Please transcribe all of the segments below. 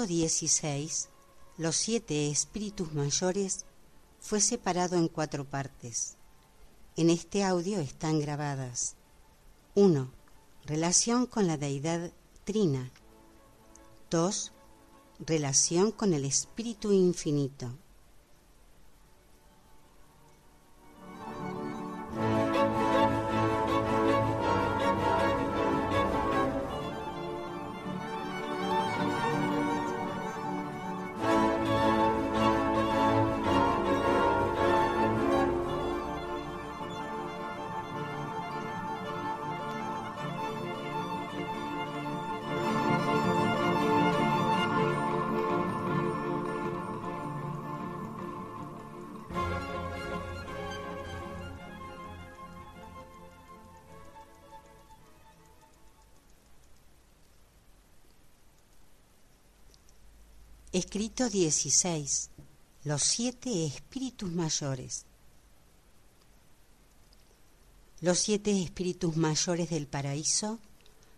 El escrito 16, los siete espíritus mayores, fue separado en cuatro partes. En este audio están grabadas 1. Relación con la deidad Trina. 2. Relación con el Espíritu Infinito. Escrito 16. Los siete espíritus mayores. Los siete espíritus mayores del paraíso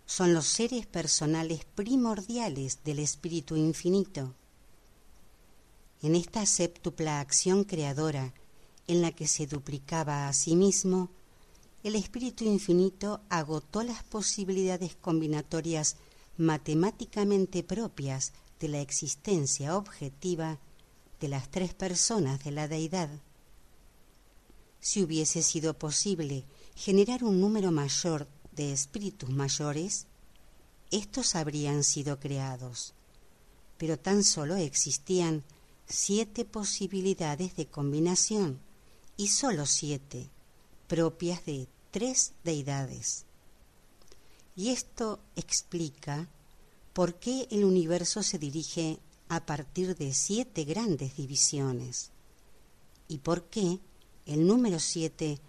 son los seres personales primordiales del espíritu infinito. En esta séptupla acción creadora en la que se duplicaba a sí mismo, el espíritu infinito agotó las posibilidades combinatorias matemáticamente propias de la existencia objetiva de las tres personas de la deidad. Si hubiese sido posible generar un número mayor de espíritus mayores, estos habrían sido creados, pero tan solo existían siete posibilidades de combinación y sólo siete propias de tres deidades. Y esto explica por qué el universo se dirige a partir de siete grandes divisiones y por qué el número siete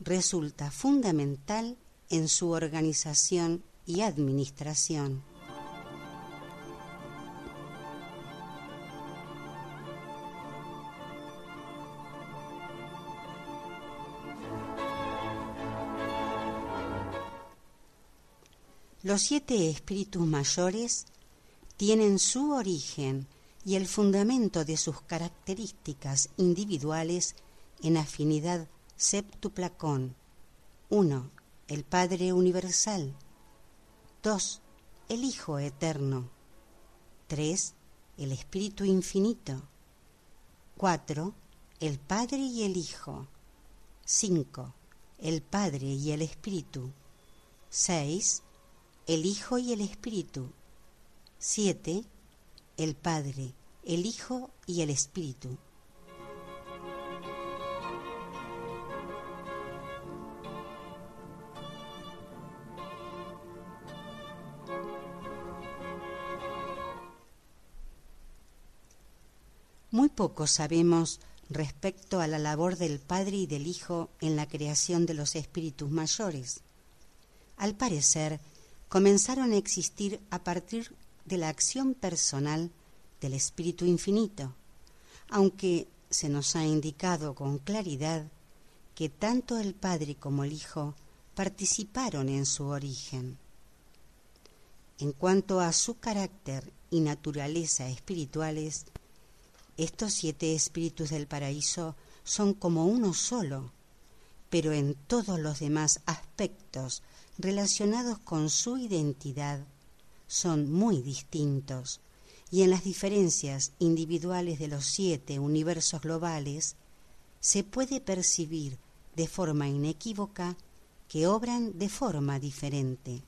resulta fundamental en su organización y administración. Los siete espíritus mayores tienen su origen y el fundamento de sus características individuales en afinidad séptupla con 1. El Padre Universal 2. El Hijo Eterno 3. El Espíritu Infinito 4. El Padre y el Hijo 5. El Padre y el Espíritu 6 el Hijo y el Espíritu. 7. El Padre, el Hijo y el Espíritu. Muy poco sabemos respecto a la labor del Padre y del Hijo en la creación de los espíritus mayores. Al parecer, comenzaron a existir a partir de la acción personal del Espíritu Infinito, aunque se nos ha indicado con claridad que tanto el Padre como el Hijo participaron en su origen. En cuanto a su carácter y naturaleza espirituales, estos siete espíritus del paraíso son como uno solo, pero en todos los demás aspectos relacionados con su identidad son muy distintos y en las diferencias individuales de los siete universos globales se puede percibir de forma inequívoca que obran de forma diferente.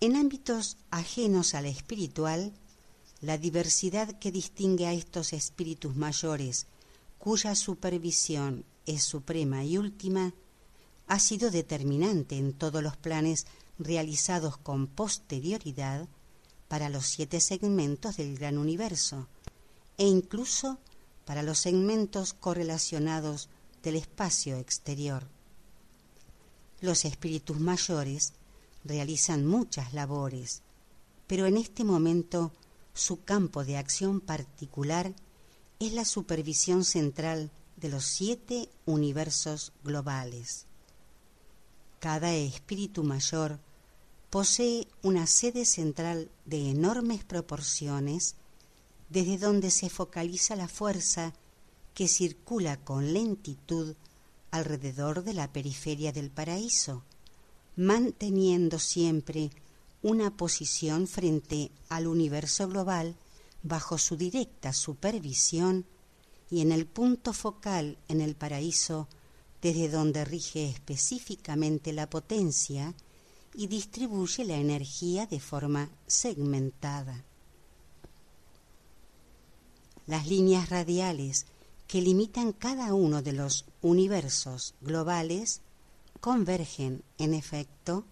En ámbitos ajenos al espiritual, la diversidad que distingue a estos espíritus mayores, cuya supervisión es suprema y última, ha sido determinante en todos los planes realizados con posterioridad para los siete segmentos del gran universo e incluso para los segmentos correlacionados del espacio exterior. Los espíritus mayores realizan muchas labores, pero en este momento su campo de acción particular es la supervisión central de los siete universos globales. Cada espíritu mayor posee una sede central de enormes proporciones desde donde se focaliza la fuerza que circula con lentitud alrededor de la periferia del paraíso, manteniendo siempre una posición frente al universo global bajo su directa supervisión y en el punto focal en el paraíso desde donde rige específicamente la potencia y distribuye la energía de forma segmentada. Las líneas radiales que limitan cada uno de los universos globales convergen, en efecto,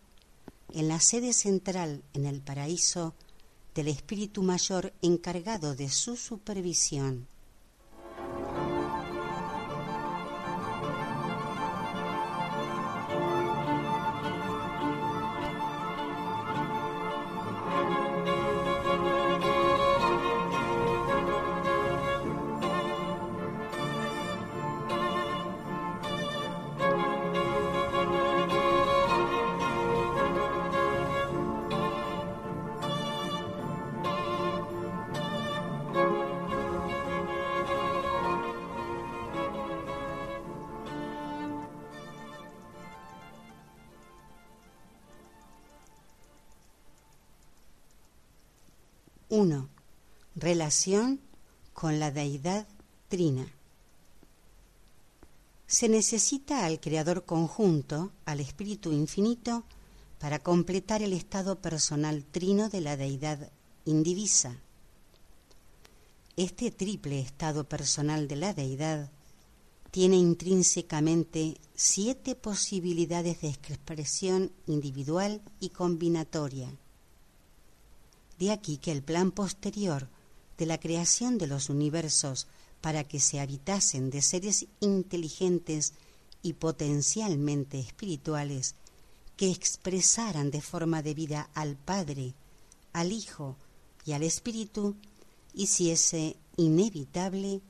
en la sede central en el paraíso del espíritu mayor encargado de su supervisión. Con la deidad trina. Se necesita al creador conjunto, al espíritu infinito, para completar el estado personal trino de la deidad indivisa. Este triple estado personal de la deidad tiene intrínsecamente siete posibilidades de expresión individual y combinatoria de aquí que el plan posterior de la creación de los universos para que se habitasen de seres inteligentes y potencialmente espirituales que expresaran de forma debida al Padre, al Hijo y al Espíritu, hiciese inevitable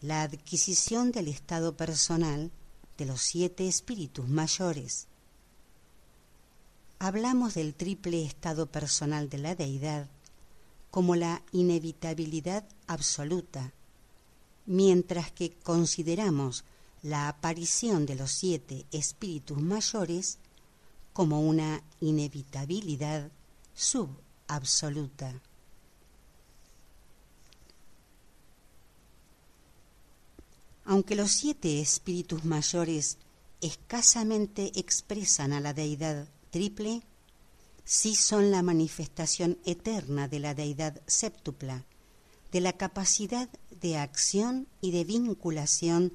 la adquisición del estado personal de los siete espíritus mayores. Hablamos del triple estado personal de la deidad como la inevitabilidad absoluta, mientras que consideramos la aparición de los siete espíritus mayores como una inevitabilidad subabsoluta. Aunque los siete espíritus mayores escasamente expresan a la deidad triple sí son la manifestación eterna de la deidad séptupla, de la capacidad de acción y de vinculación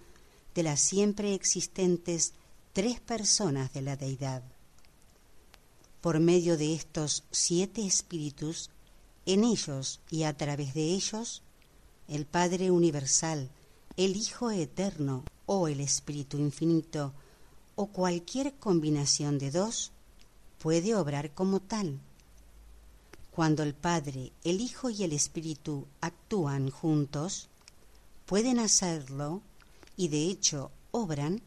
de las siempre existentes tres personas de la deidad. Por medio de estos siete espíritus, en ellos y a través de ellos, el Padre Universal, el Hijo Eterno o el Espíritu Infinito, o cualquier combinación de dos, puede obrar como tal. Cuando el Padre, el Hijo y el Espíritu actúan juntos, pueden hacerlo y de hecho obran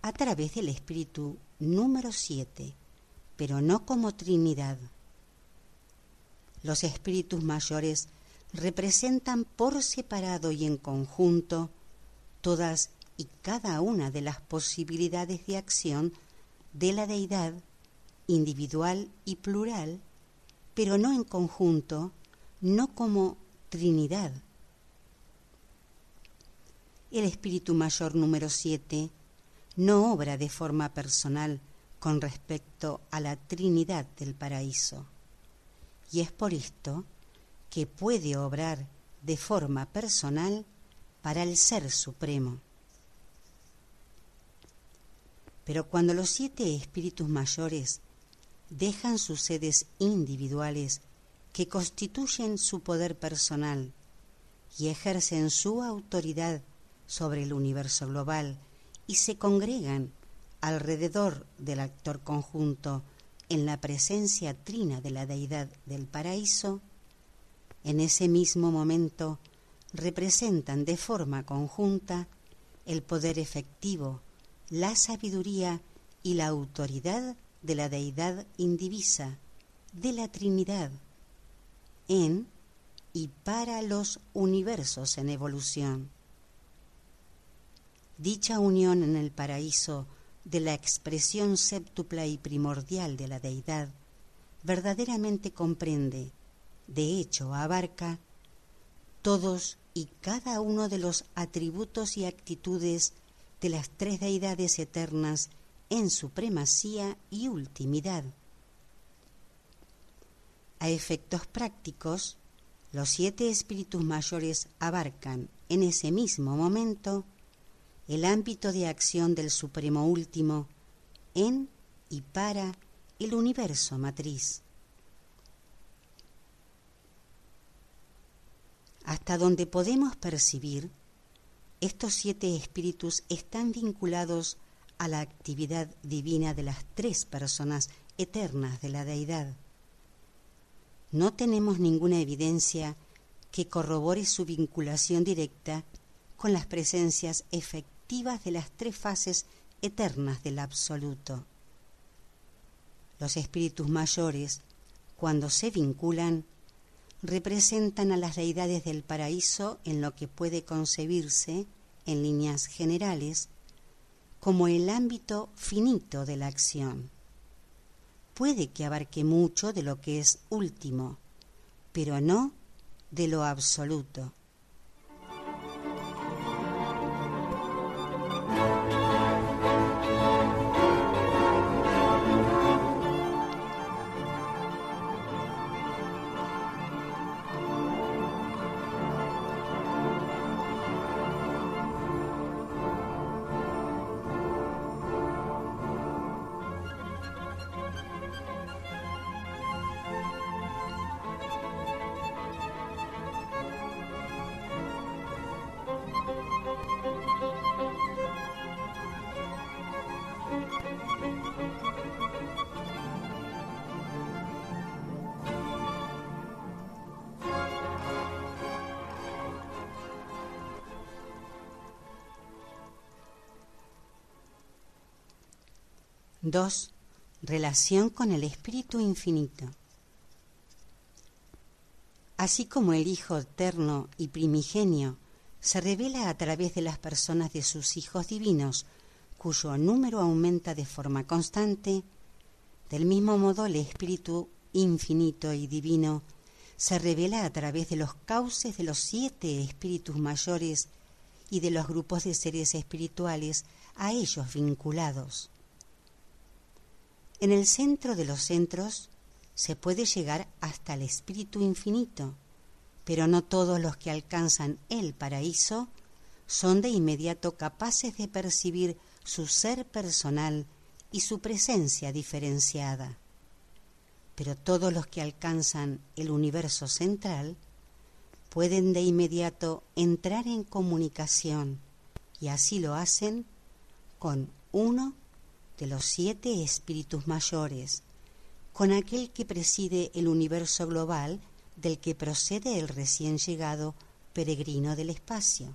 a través del Espíritu número siete, pero no como Trinidad. Los espíritus mayores representan por separado y en conjunto todas y cada una de las posibilidades de acción de la deidad individual y plural, pero no en conjunto, no como Trinidad. El Espíritu Mayor número 7 no obra de forma personal con respecto a la Trinidad del paraíso. Y es por esto que puede obrar de forma personal para el Ser Supremo. Pero cuando los siete espíritus mayores dejan sus sedes individuales que constituyen su poder personal y ejercen su autoridad sobre el universo global y se congregan alrededor del actor conjunto en la presencia trina de la deidad del paraíso, en ese mismo momento representan de forma conjunta el poder efectivo, la sabiduría y la autoridad de la deidad indivisa, de la Trinidad, en y para los universos en evolución. Dicha unión en el paraíso de la expresión séptupla y primordial de la deidad verdaderamente comprende, de hecho abarca, todos y cada uno de los atributos y actitudes de las tres deidades eternas en supremacía y ultimidad. A efectos prácticos, los siete espíritus mayores abarcan en ese mismo momento el ámbito de acción del Supremo Último en y para el universo matriz. Hasta donde podemos percibir, estos siete espíritus están vinculados a la actividad divina de las tres personas eternas de la deidad. No tenemos ninguna evidencia que corrobore su vinculación directa con las presencias efectivas de las tres fases eternas del absoluto. Los espíritus mayores, cuando se vinculan, representan a las deidades del paraíso en lo que puede concebirse, en líneas generales, como el ámbito finito de la acción. Puede que abarque mucho de lo que es último, pero no de lo absoluto. Dos, Relación con el Espíritu Infinito. Así como el Hijo eterno y primigenio se revela a través de las personas de sus hijos divinos, cuyo número aumenta de forma constante, del mismo modo el Espíritu infinito y divino se revela a través de los cauces de los siete espíritus mayores y de los grupos de seres espirituales a ellos vinculados. En el centro de los centros se puede llegar hasta el espíritu infinito, pero no todos los que alcanzan el paraíso son de inmediato capaces de percibir su ser personal y su presencia diferenciada. Pero todos los que alcanzan el universo central pueden de inmediato entrar en comunicación y así lo hacen con uno de los siete espíritus mayores, con aquel que preside el universo global del que procede el recién llegado peregrino del espacio.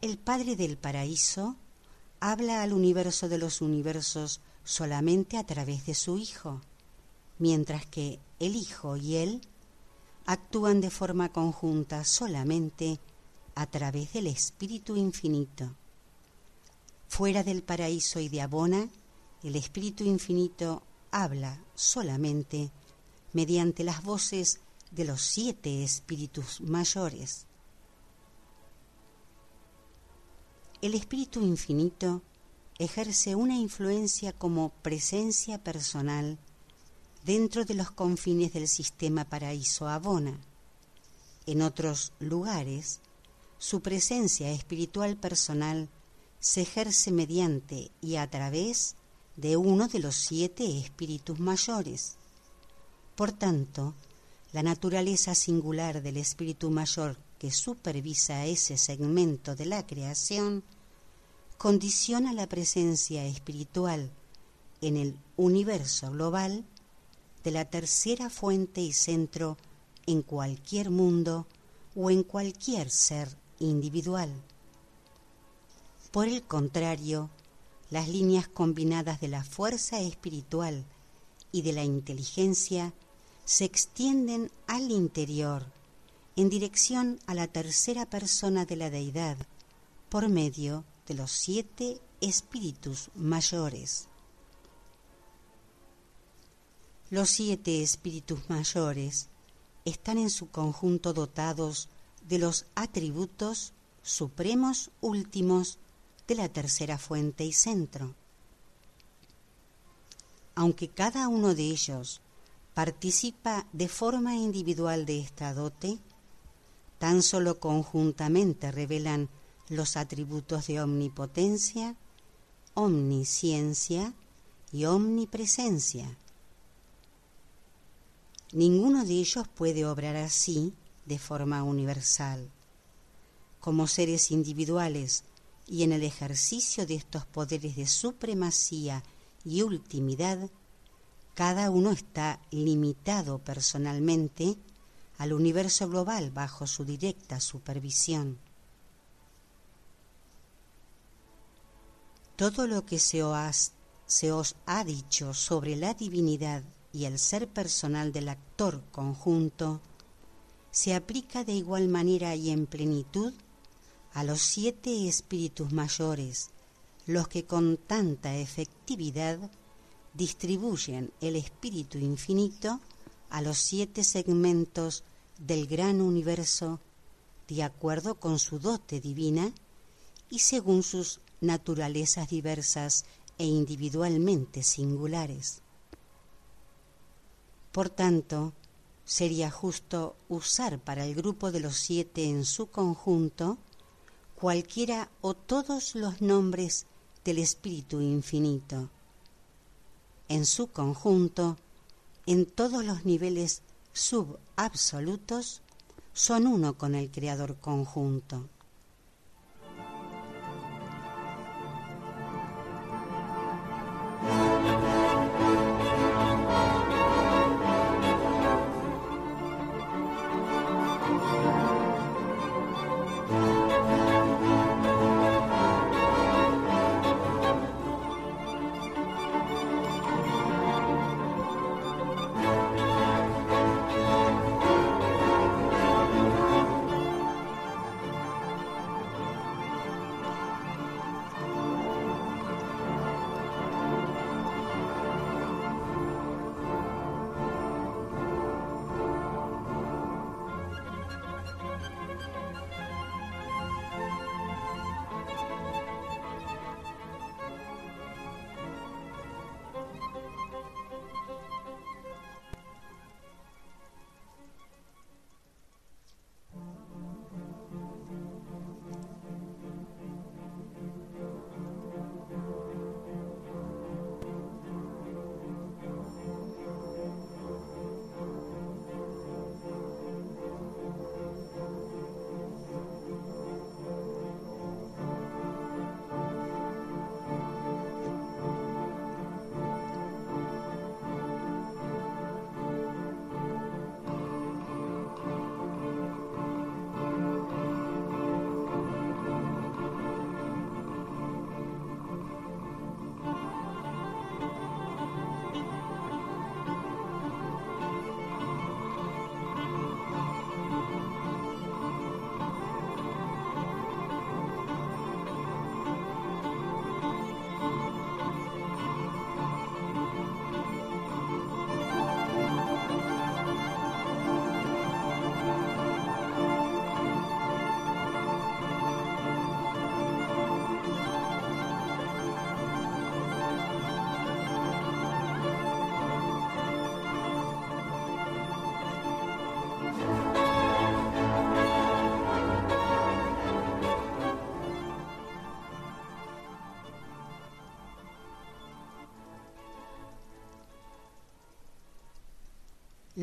El Padre del Paraíso habla al universo de los universos solamente a través de su Hijo, mientras que el Hijo y Él actúan de forma conjunta solamente a través del Espíritu Infinito. Fuera del paraíso y de Abona, el Espíritu Infinito habla solamente mediante las voces de los siete espíritus mayores. El Espíritu Infinito ejerce una influencia como presencia personal dentro de los confines del sistema paraíso Abona. En otros lugares, su presencia espiritual personal se ejerce mediante y a través de uno de los siete espíritus mayores. Por tanto, la naturaleza singular del espíritu mayor que supervisa ese segmento de la creación condiciona la presencia espiritual en el universo global de la tercera fuente y centro en cualquier mundo o en cualquier ser individual. Por el contrario, las líneas combinadas de la fuerza espiritual y de la inteligencia se extienden al interior en dirección a la tercera persona de la deidad por medio de los siete espíritus mayores. Los siete espíritus mayores están en su conjunto dotados de los atributos supremos últimos de la tercera fuente y centro. Aunque cada uno de ellos participa de forma individual de esta dote, tan solo conjuntamente revelan los atributos de omnipotencia, omnisciencia y omnipresencia. Ninguno de ellos puede obrar así de forma universal. Como seres individuales y en el ejercicio de estos poderes de supremacía y ultimidad, cada uno está limitado personalmente al universo global bajo su directa supervisión. Todo lo que se os, se os ha dicho sobre la divinidad y el ser personal del actor conjunto se aplica de igual manera y en plenitud a los siete espíritus mayores, los que con tanta efectividad distribuyen el espíritu infinito a los siete segmentos del gran universo de acuerdo con su dote divina y según sus naturalezas diversas e individualmente singulares. Por tanto, sería justo usar para el grupo de los siete en su conjunto cualquiera o todos los nombres del Espíritu Infinito. En su conjunto, en todos los niveles subabsolutos, son uno con el Creador conjunto.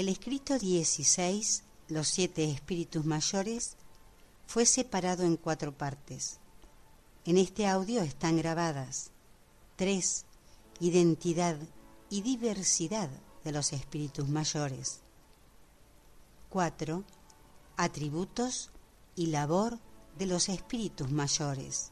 El escrito 16, los siete espíritus mayores, fue separado en cuatro partes. En este audio están grabadas tres, identidad y diversidad de los espíritus mayores. Cuatro, atributos y labor de los espíritus mayores.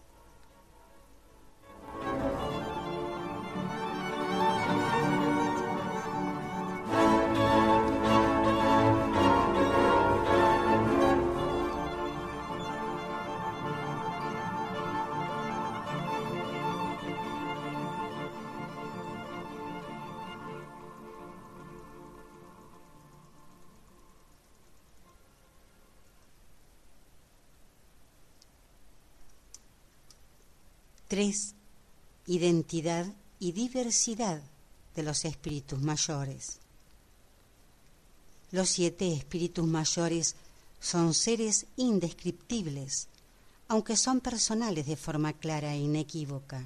Tres, identidad y diversidad de los espíritus mayores. Los siete espíritus mayores son seres indescriptibles, aunque son personales de forma clara e inequívoca.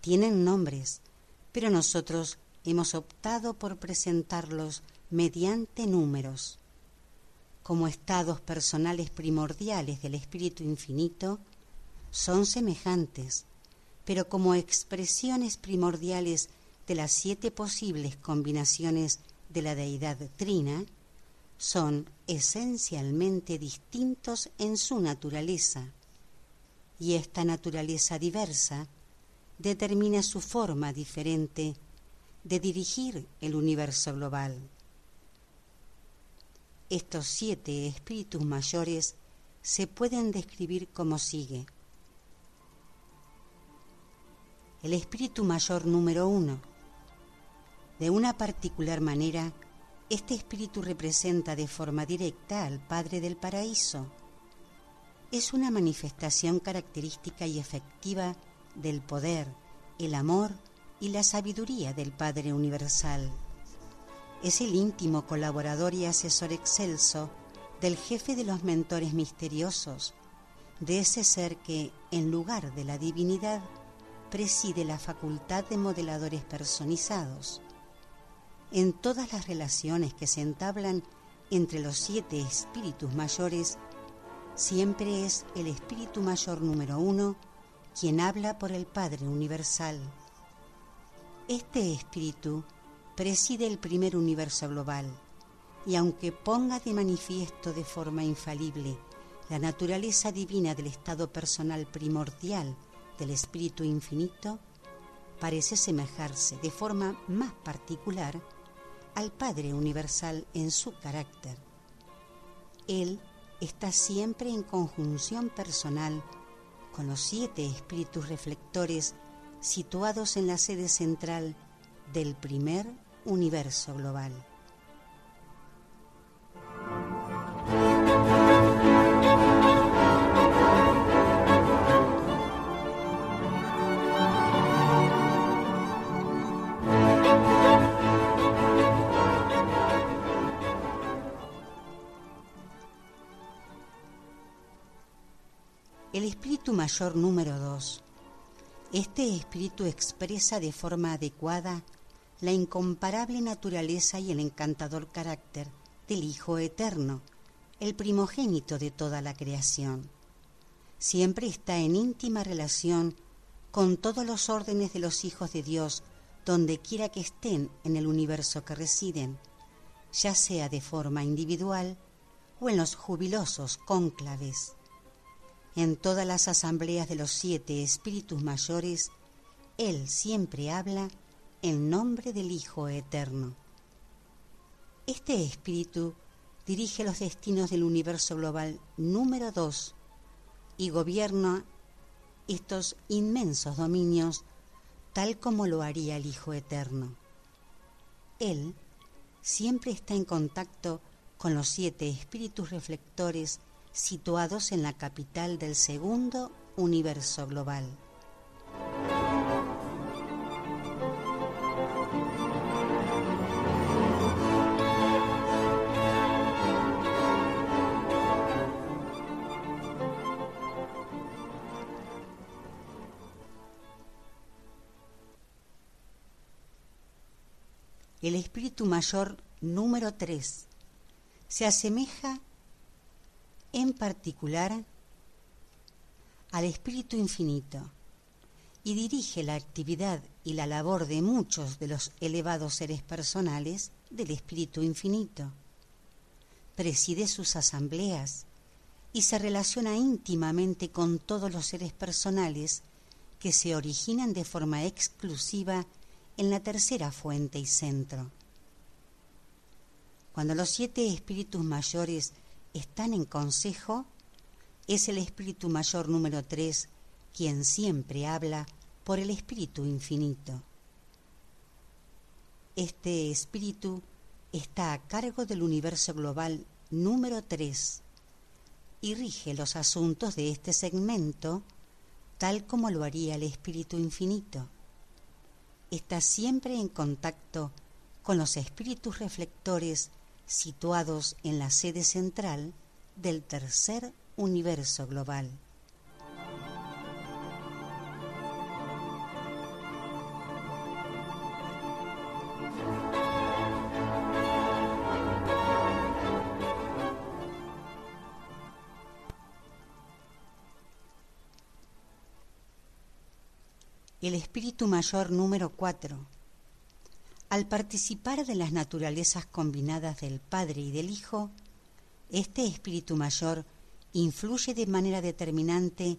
Tienen nombres, pero nosotros hemos optado por presentarlos mediante números. Como estados personales primordiales del Espíritu Infinito, son semejantes, pero como expresiones primordiales de las siete posibles combinaciones de la deidad trina, son esencialmente distintos en su naturaleza, y esta naturaleza diversa determina su forma diferente de dirigir el universo global. Estos siete espíritus mayores se pueden describir como sigue el espíritu mayor número uno. De una particular manera, este espíritu representa de forma directa al Padre del Paraíso. Es una manifestación característica y efectiva del poder, el amor y la sabiduría del Padre Universal. Es el íntimo colaborador y asesor excelso del jefe de los mentores misteriosos, de ese ser que, en lugar de la divinidad, preside la facultad de modeladores personizados. En todas las relaciones que se entablan entre los siete espíritus mayores, siempre es el espíritu mayor número uno quien habla por el Padre Universal. Este espíritu preside el primer universo global y aunque ponga de manifiesto de forma infalible la naturaleza divina del estado personal primordial del Espíritu Infinito parece semejarse de forma más particular al Padre Universal en su carácter. Él está siempre en conjunción personal con los siete espíritus reflectores situados en la sede central del primer universo global. Mayor número dos. Este espíritu expresa de forma adecuada la incomparable naturaleza y el encantador carácter del Hijo Eterno, el primogénito de toda la creación. Siempre está en íntima relación con todos los órdenes de los hijos de Dios, donde quiera que estén en el universo que residen, ya sea de forma individual o en los jubilosos cónclaves en todas las asambleas de los siete espíritus mayores, Él siempre habla en nombre del Hijo Eterno. Este espíritu dirige los destinos del universo global número dos y gobierna estos inmensos dominios tal como lo haría el Hijo Eterno. Él siempre está en contacto con los siete espíritus reflectores situados en la capital del segundo universo global. el espíritu mayor número 3 se asemeja en particular al espíritu infinito y dirige la actividad y la labor de muchos de los elevados seres personales del espíritu infinito. Preside sus asambleas y se relaciona íntimamente con todos los seres personales que se originan de forma exclusiva en la tercera fuente y centro. Cuando los siete espíritus mayores están en consejo, es el espíritu mayor número tres quien siempre habla por el espíritu infinito. Este espíritu está a cargo del universo global número tres y rige los asuntos de este segmento tal como lo haría el espíritu infinito está siempre en contacto con los espíritus reflectores situados en la sede central del tercer universo global. el espíritu mayor número 4. Al participar de las naturalezas combinadas del Padre y del Hijo, este espíritu mayor influye de manera determinante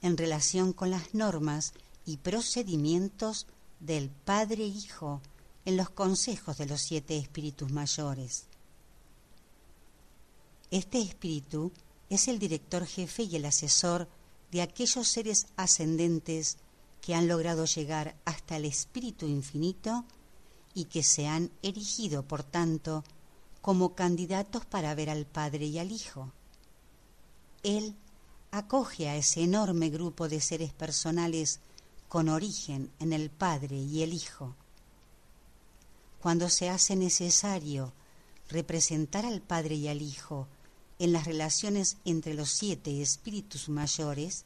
en relación con las normas y procedimientos del Padre e Hijo en los consejos de los siete espíritus mayores. Este espíritu es el director jefe y el asesor de aquellos seres ascendentes que han logrado llegar hasta el Espíritu Infinito y que se han erigido, por tanto, como candidatos para ver al Padre y al Hijo. Él acoge a ese enorme grupo de seres personales con origen en el Padre y el Hijo. Cuando se hace necesario representar al Padre y al Hijo en las relaciones entre los siete espíritus mayores,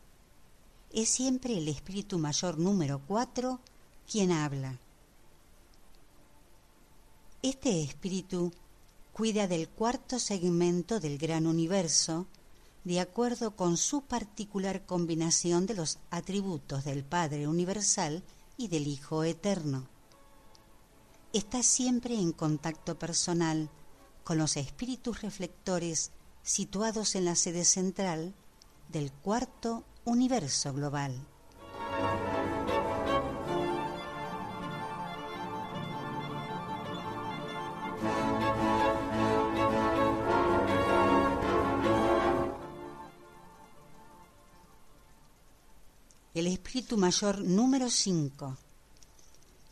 es siempre el espíritu mayor número cuatro quien habla. Este espíritu cuida del cuarto segmento del gran universo de acuerdo con su particular combinación de los atributos del Padre Universal y del Hijo Eterno. Está siempre en contacto personal con los espíritus reflectores situados en la sede central del cuarto universo global. Espíritu Mayor número 5.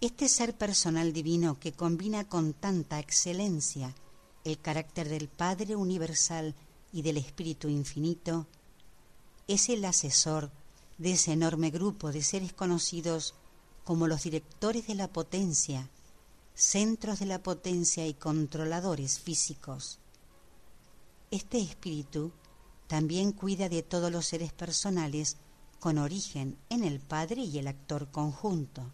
Este ser personal divino que combina con tanta excelencia el carácter del Padre Universal y del Espíritu Infinito, es el asesor de ese enorme grupo de seres conocidos como los directores de la potencia, centros de la potencia y controladores físicos. Este espíritu también cuida de todos los seres personales con origen en el Padre y el actor conjunto.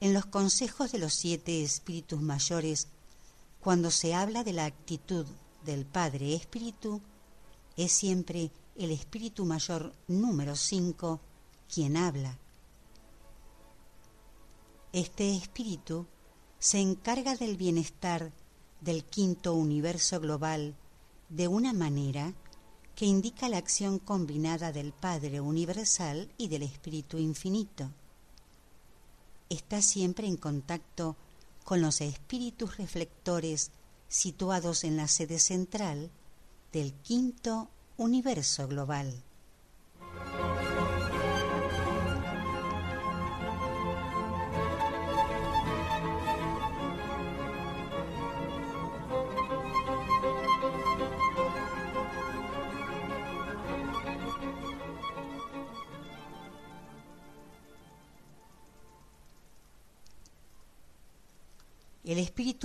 En los consejos de los siete espíritus mayores, cuando se habla de la actitud del Padre Espíritu, es siempre el espíritu mayor número 5 quien habla. Este espíritu se encarga del bienestar del quinto universo global de una manera que indica la acción combinada del Padre Universal y del Espíritu Infinito. Está siempre en contacto con los espíritus reflectores situados en la sede central del quinto universo global.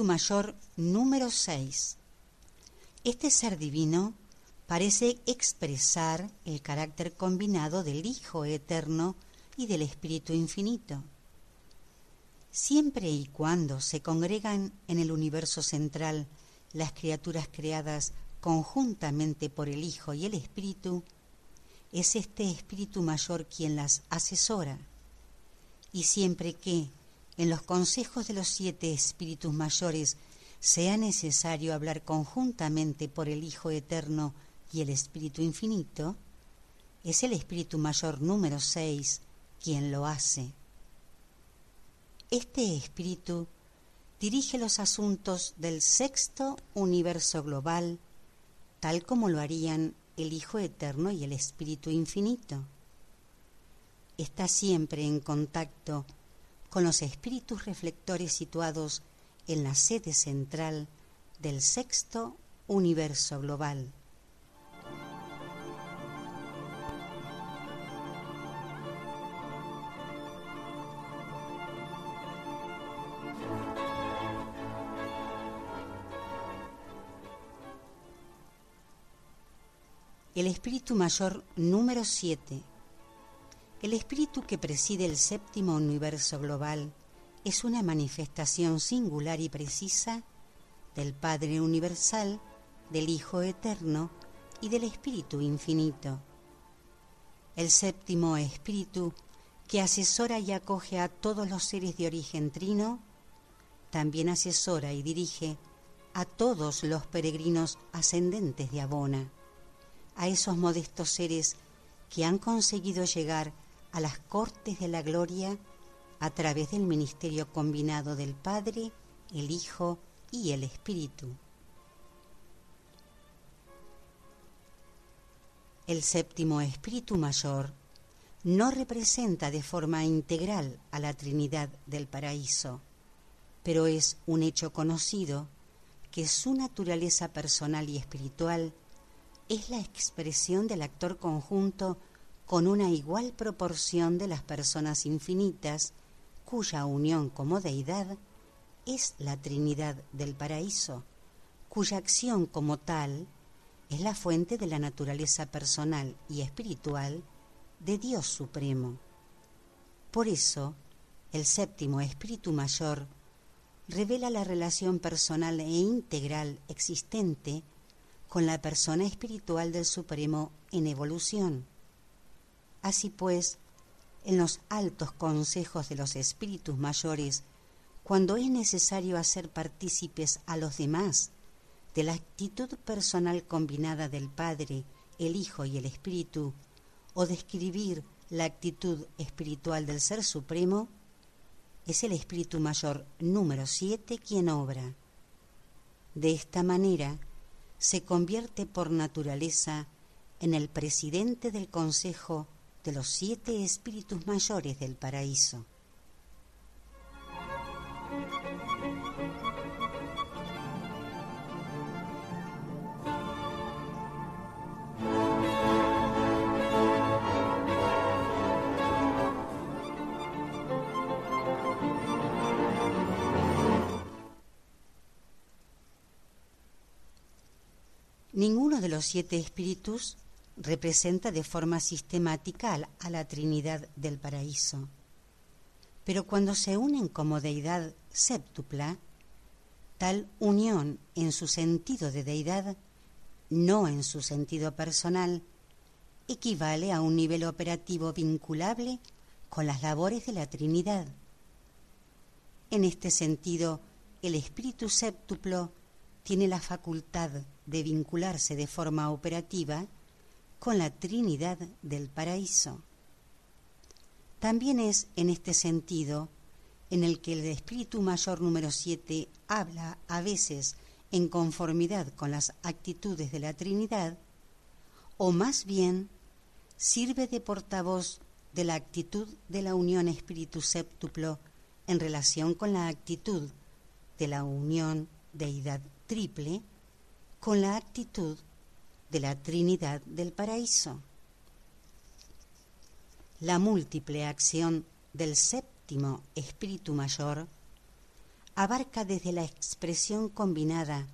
Mayor número 6. Este ser divino parece expresar el carácter combinado del Hijo eterno y del Espíritu infinito. Siempre y cuando se congregan en el universo central las criaturas creadas conjuntamente por el Hijo y el Espíritu, es este Espíritu mayor quien las asesora. Y siempre que, en los consejos de los siete espíritus mayores sea necesario hablar conjuntamente por el Hijo Eterno y el Espíritu Infinito, es el Espíritu Mayor número seis quien lo hace. Este Espíritu dirige los asuntos del sexto universo global, tal como lo harían el Hijo Eterno y el Espíritu Infinito. Está siempre en contacto con los espíritus reflectores situados en la sede central del sexto universo global. El espíritu mayor número 7 el espíritu que preside el séptimo universo global es una manifestación singular y precisa del Padre Universal, del Hijo Eterno y del Espíritu Infinito. El séptimo espíritu que asesora y acoge a todos los seres de origen trino, también asesora y dirige a todos los peregrinos ascendentes de Abona, a esos modestos seres que han conseguido llegar a las cortes de la gloria a través del ministerio combinado del Padre, el Hijo y el Espíritu. El séptimo Espíritu Mayor no representa de forma integral a la Trinidad del Paraíso, pero es un hecho conocido que su naturaleza personal y espiritual es la expresión del actor conjunto con una igual proporción de las personas infinitas, cuya unión como deidad es la Trinidad del Paraíso, cuya acción como tal es la fuente de la naturaleza personal y espiritual de Dios Supremo. Por eso, el séptimo Espíritu Mayor revela la relación personal e integral existente con la persona espiritual del Supremo en evolución Así pues, en los altos consejos de los espíritus mayores, cuando es necesario hacer partícipes a los demás de la actitud personal combinada del Padre, el Hijo y el Espíritu, o describir la actitud espiritual del Ser Supremo, es el Espíritu Mayor número siete quien obra. De esta manera, se convierte por naturaleza en el presidente del Consejo de los siete espíritus mayores del paraíso. Ninguno de los siete espíritus representa de forma sistemática a la Trinidad del Paraíso. Pero cuando se unen como deidad séptupla, tal unión en su sentido de deidad, no en su sentido personal, equivale a un nivel operativo vinculable con las labores de la Trinidad. En este sentido, el espíritu séptuplo tiene la facultad de vincularse de forma operativa con la Trinidad del paraíso. También es en este sentido en el que el Espíritu Mayor número 7 habla a veces en conformidad con las actitudes de la Trinidad, o más bien sirve de portavoz de la actitud de la unión Espíritu Séptuplo en relación con la actitud de la unión Deidad Triple, con la actitud de la Trinidad del Paraíso. La múltiple acción del séptimo Espíritu Mayor abarca desde la expresión combinada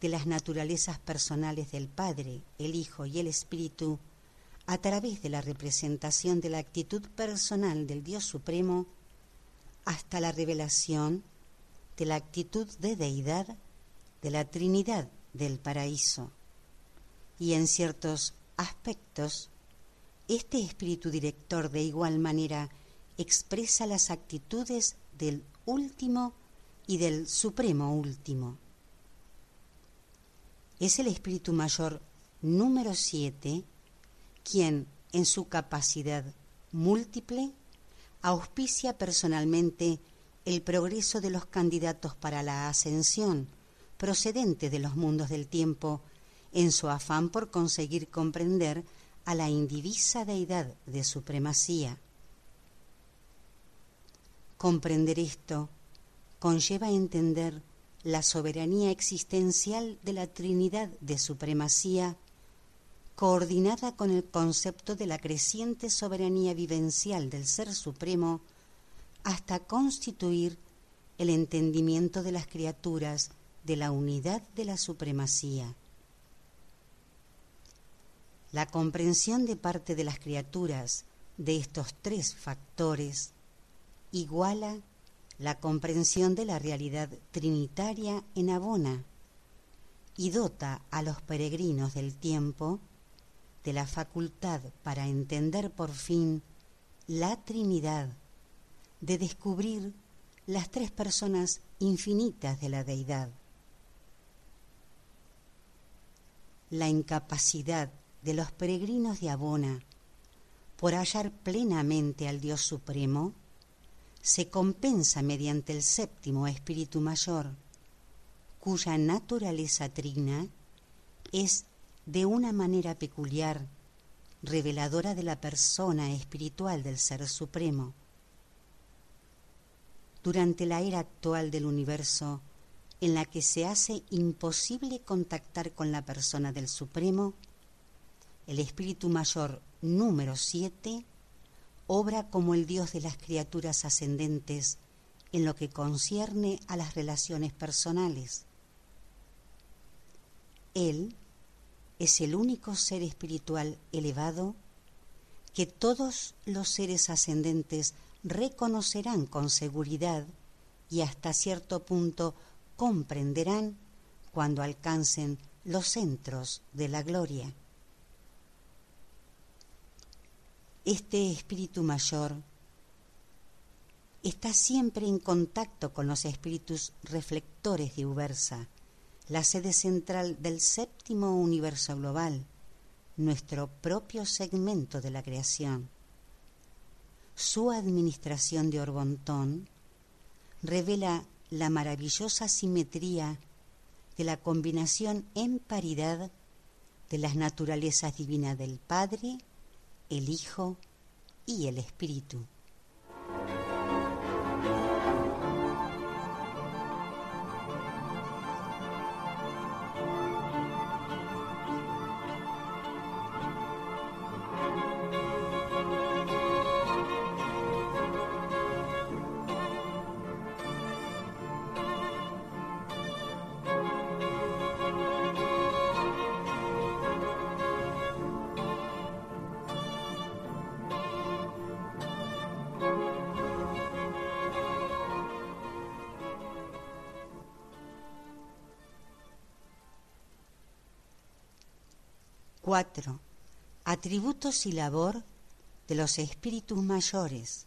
de las naturalezas personales del Padre, el Hijo y el Espíritu, a través de la representación de la actitud personal del Dios Supremo, hasta la revelación de la actitud de deidad de la Trinidad del paraíso. Y en ciertos aspectos, este espíritu director de igual manera expresa las actitudes del último y del supremo último. Es el espíritu mayor número siete quien, en su capacidad múltiple, auspicia personalmente el progreso de los candidatos para la ascensión procedente de los mundos del tiempo en su afán por conseguir comprender a la indivisa deidad de supremacía. Comprender esto conlleva entender la soberanía existencial de la Trinidad de supremacía coordinada con el concepto de la creciente soberanía vivencial del Ser Supremo hasta constituir el entendimiento de las criaturas de la unidad de la supremacía. La comprensión de parte de las criaturas de estos tres factores iguala la comprensión de la realidad trinitaria en Abona y dota a los peregrinos del tiempo de la facultad para entender por fin la Trinidad, de descubrir las tres personas infinitas de la deidad. La incapacidad de los peregrinos de Abona por hallar plenamente al Dios Supremo se compensa mediante el séptimo espíritu mayor, cuya naturaleza trina es de una manera peculiar, reveladora de la persona espiritual del Ser Supremo. Durante la era actual del universo, en la que se hace imposible contactar con la persona del Supremo, el Espíritu Mayor número 7 obra como el Dios de las criaturas ascendentes en lo que concierne a las relaciones personales. Él es el único ser espiritual elevado que todos los seres ascendentes reconocerán con seguridad y hasta cierto punto comprenderán cuando alcancen los centros de la gloria. Este espíritu mayor está siempre en contacto con los espíritus reflectores de Ubersa, la sede central del séptimo universo global, nuestro propio segmento de la creación. Su administración de Orbontón revela la maravillosa simetría de la combinación en paridad de las naturalezas divinas del Padre, el Hijo y el Espíritu. 4. Atributos y labor de los espíritus mayores.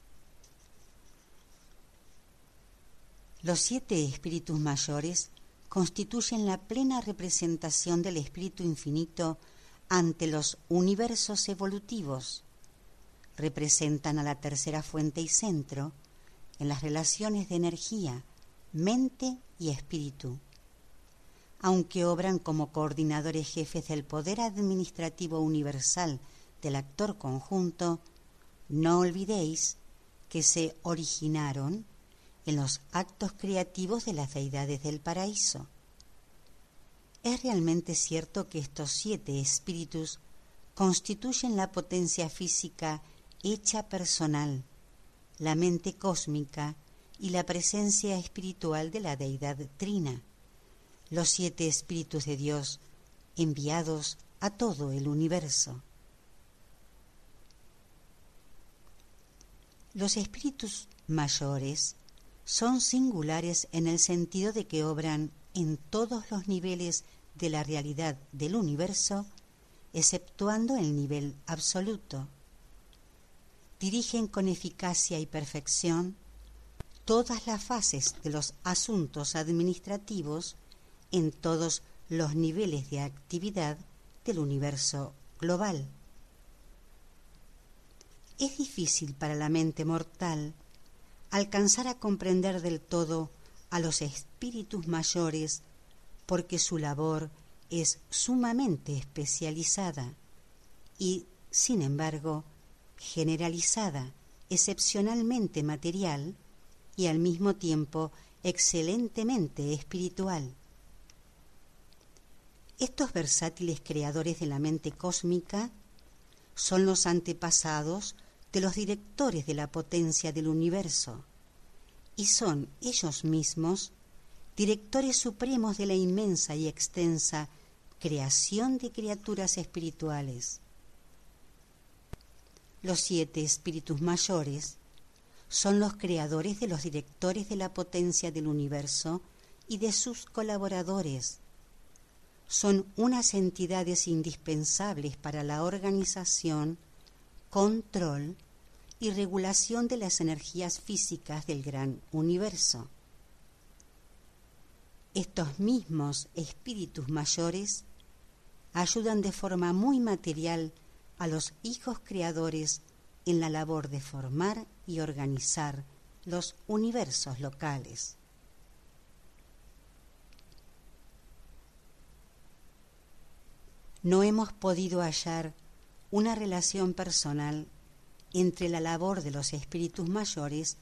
Los siete espíritus mayores constituyen la plena representación del espíritu infinito ante los universos evolutivos. Representan a la tercera fuente y centro en las relaciones de energía, mente y espíritu aunque obran como coordinadores jefes del poder administrativo universal del actor conjunto, no olvidéis que se originaron en los actos creativos de las deidades del paraíso. Es realmente cierto que estos siete espíritus constituyen la potencia física hecha personal, la mente cósmica y la presencia espiritual de la deidad Trina, los siete espíritus de Dios enviados a todo el universo. Los espíritus mayores son singulares en el sentido de que obran en todos los niveles de la realidad del universo, exceptuando el nivel absoluto. Dirigen con eficacia y perfección todas las fases de los asuntos administrativos en todos los niveles de actividad del universo global. Es difícil para la mente mortal alcanzar a comprender del todo a los espíritus mayores porque su labor es sumamente especializada y, sin embargo, generalizada, excepcionalmente material y al mismo tiempo excelentemente espiritual. Estos versátiles creadores de la mente cósmica son los antepasados de los directores de la potencia del universo y son ellos mismos directores supremos de la inmensa y extensa creación de criaturas espirituales. Los siete espíritus mayores son los creadores de los directores de la potencia del universo y de sus colaboradores son unas entidades indispensables para la organización, control y regulación de las energías físicas del gran universo. Estos mismos espíritus mayores ayudan de forma muy material a los hijos creadores en la labor de formar y organizar los universos locales. No hemos podido hallar una relación personal entre la labor de los espíritus mayores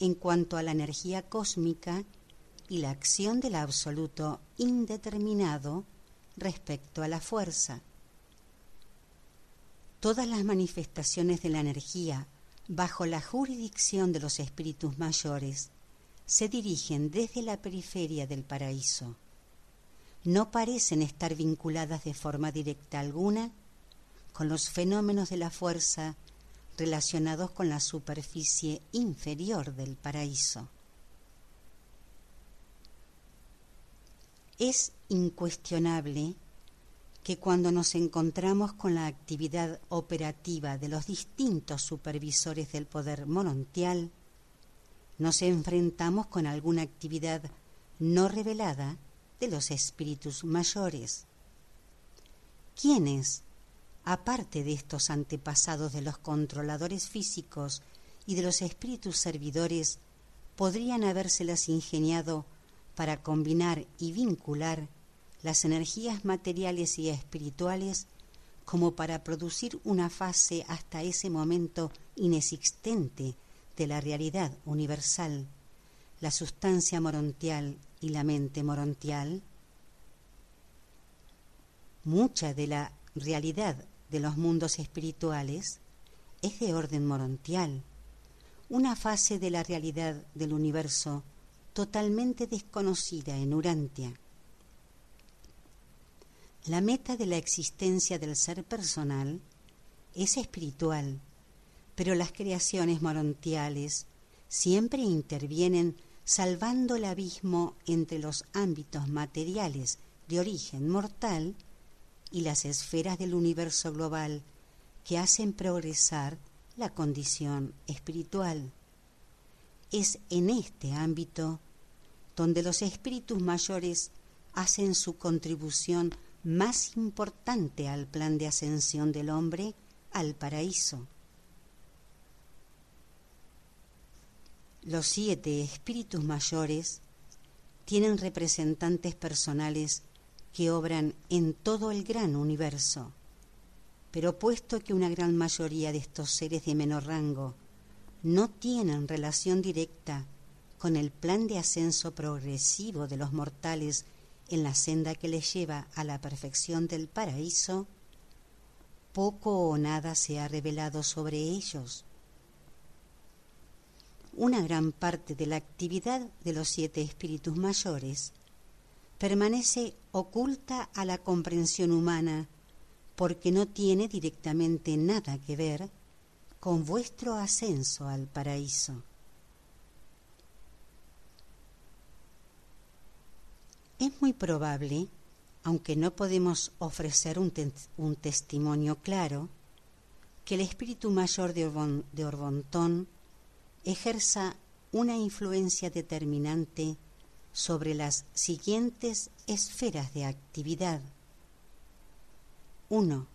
en cuanto a la energía cósmica y la acción del absoluto indeterminado respecto a la fuerza. Todas las manifestaciones de la energía bajo la jurisdicción de los espíritus mayores se dirigen desde la periferia del paraíso no parecen estar vinculadas de forma directa alguna con los fenómenos de la fuerza relacionados con la superficie inferior del paraíso. Es incuestionable que cuando nos encontramos con la actividad operativa de los distintos supervisores del poder monontial, nos enfrentamos con alguna actividad no revelada los espíritus mayores. ¿Quiénes, aparte de estos antepasados de los controladores físicos y de los espíritus servidores, podrían habérselas ingeniado para combinar y vincular las energías materiales y espirituales como para producir una fase hasta ese momento inexistente de la realidad universal, la sustancia morontial y la mente morontial? Mucha de la realidad de los mundos espirituales es de orden morontial, una fase de la realidad del universo totalmente desconocida en Urantia. La meta de la existencia del ser personal es espiritual, pero las creaciones morontiales siempre intervienen salvando el abismo entre los ámbitos materiales de origen mortal y las esferas del universo global que hacen progresar la condición espiritual. Es en este ámbito donde los espíritus mayores hacen su contribución más importante al plan de ascensión del hombre al paraíso. Los siete espíritus mayores tienen representantes personales que obran en todo el gran universo. Pero puesto que una gran mayoría de estos seres de menor rango no tienen relación directa con el plan de ascenso progresivo de los mortales en la senda que les lleva a la perfección del paraíso, poco o nada se ha revelado sobre ellos una gran parte de la actividad de los siete espíritus mayores permanece oculta a la comprensión humana porque no tiene directamente nada que ver con vuestro ascenso al paraíso. Es muy probable, aunque no podemos ofrecer un, testimonio claro, que el espíritu mayor de, Orbontón ejerza una influencia determinante sobre las siguientes esferas de actividad. 1.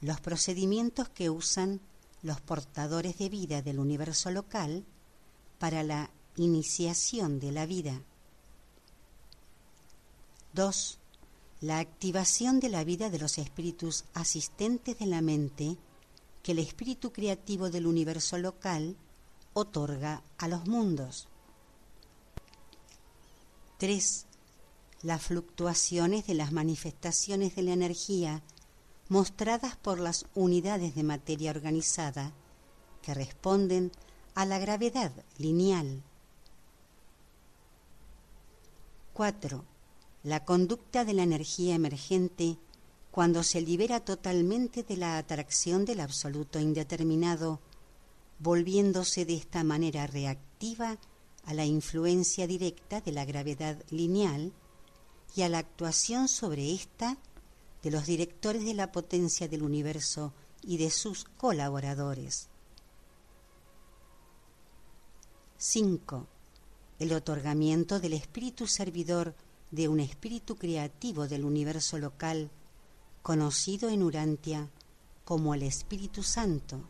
Los procedimientos que usan los portadores de vida del universo local para la iniciación de la vida. 2. La activación de la vida de los espíritus asistentes de la mente que el espíritu creativo del universo local otorga a los mundos. 3. Las fluctuaciones de las manifestaciones de la energía mostradas por las unidades de materia organizada que responden a la gravedad lineal. 4. La conducta de la energía emergente cuando se libera totalmente de la atracción del absoluto indeterminado, volviéndose de esta manera reactiva a la influencia directa de la gravedad lineal y a la actuación sobre ésta de los directores de la potencia del universo y de sus colaboradores. 5. El otorgamiento del espíritu servidor de un espíritu creativo del universo local, conocido en Urantia como el Espíritu Santo.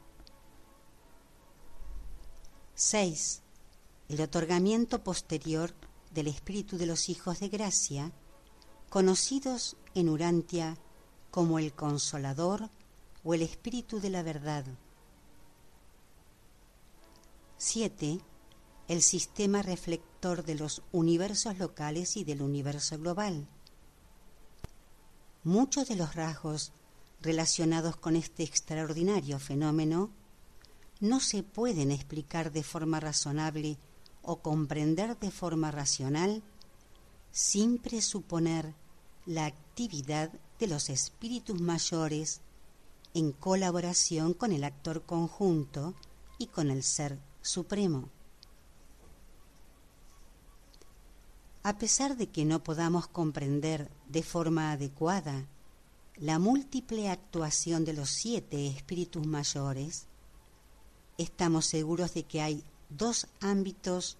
6. El otorgamiento posterior del espíritu de los hijos de gracia, conocidos en Urantia como el Consolador o el Espíritu de la Verdad. 7. El sistema reflector de los universos locales y del universo global. Muchos de los rasgos relacionados con este extraordinario fenómeno no se pueden explicar de forma razonable o comprender de forma racional sin presuponer la actividad de los espíritus mayores en colaboración con el actor conjunto y con el Ser Supremo. A pesar de que no podamos comprender de forma adecuada la múltiple actuación de los siete espíritus mayores, estamos seguros de que hay dos ámbitos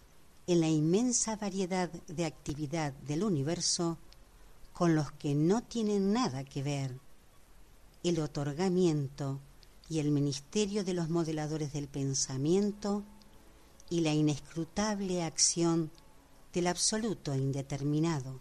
en la inmensa variedad de actividad del universo con los que no tienen nada que ver el otorgamiento y el ministerio de los modeladores del pensamiento y la inescrutable acción del absoluto indeterminado.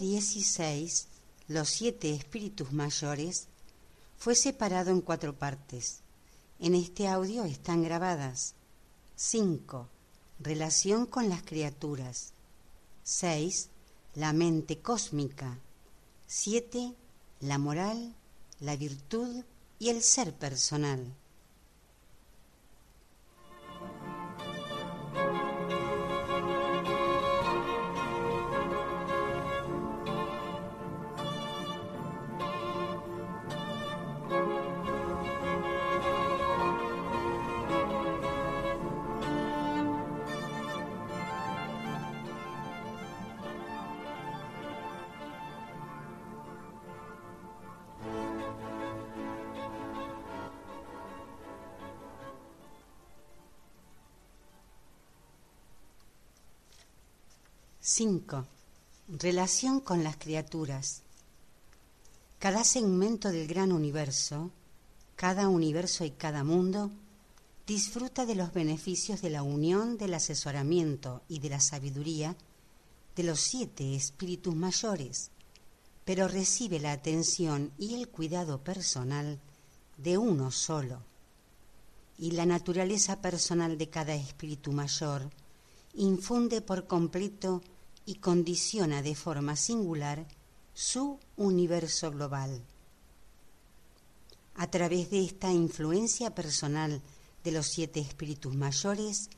16, los siete espíritus mayores, fue separado en cuatro partes. En este audio están grabadas 5. Relación con las criaturas. 6. La mente cósmica. 7. La moral, la virtud y el ser personal. 5. Relación con las criaturas. Cada segmento del gran universo, cada universo y cada mundo, disfruta de los beneficios de la unión del asesoramiento y de la sabiduría de los siete espíritus mayores, pero recibe la atención y el cuidado personal de uno solo. Y la naturaleza personal de cada espíritu mayor infunde por completo y condiciona de forma singular su universo global. A través de esta influencia personal de los siete espíritus mayores,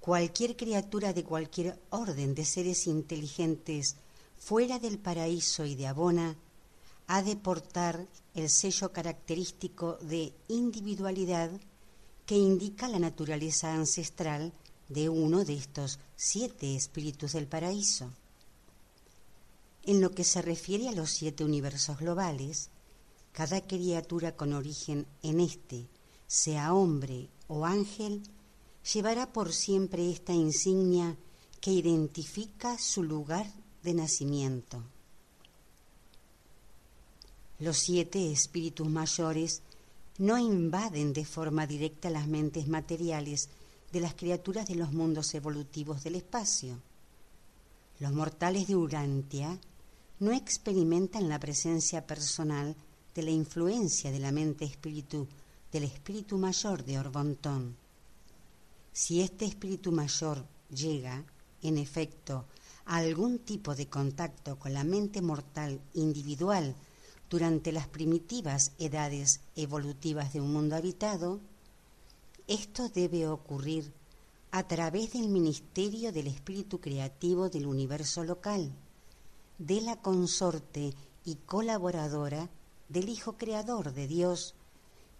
cualquier criatura de cualquier orden de seres inteligentes fuera del paraíso y de Abona ha de portar el sello característico de individualidad que indica la naturaleza ancestral de uno de estos siete espíritus del paraíso. En lo que se refiere a los siete universos globales, cada criatura con origen en este, sea hombre o ángel, llevará por siempre esta insignia que identifica su lugar de nacimiento. Los siete espíritus mayores no invaden de forma directa las mentes materiales de las criaturas de los mundos evolutivos del espacio. Los mortales de Urantia no experimentan la presencia personal de la influencia de la mente espíritu del espíritu mayor de Orbontón. Si este espíritu mayor llega, en efecto, a algún tipo de contacto con la mente mortal individual durante las primitivas edades evolutivas de un mundo habitado, esto debe ocurrir a través del ministerio del espíritu creativo del universo local, de la consorte y colaboradora del Hijo Creador de Dios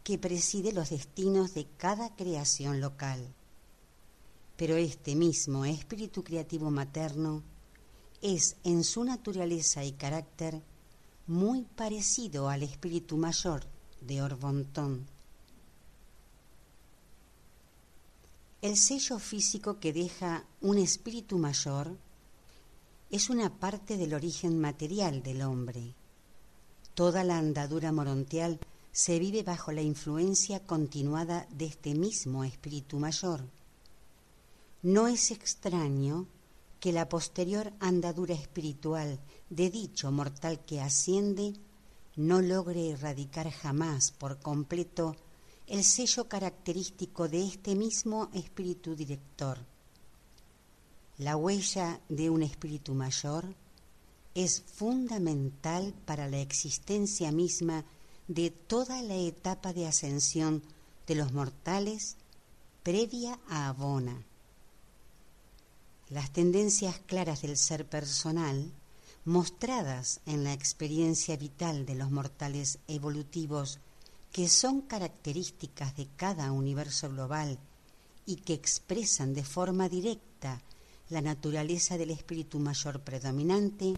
que preside los destinos de cada creación local. Pero este mismo espíritu creativo materno es en su naturaleza y carácter muy parecido al espíritu mayor de Orbontón El sello físico que deja un espíritu mayor es una parte del origen material del hombre. Toda la andadura morontial se vive bajo la influencia continuada de este mismo espíritu mayor. No es extraño que la posterior andadura espiritual de dicho mortal que asciende no logre erradicar jamás por completo el sello característico de este mismo espíritu director. La huella de un espíritu mayor es fundamental para la existencia misma de toda la etapa de ascensión de los mortales previa a Abona. Las tendencias claras del ser personal, mostradas en la experiencia vital de los mortales evolutivos que son características de cada universo global y que expresan de forma directa la naturaleza del espíritu mayor predominante,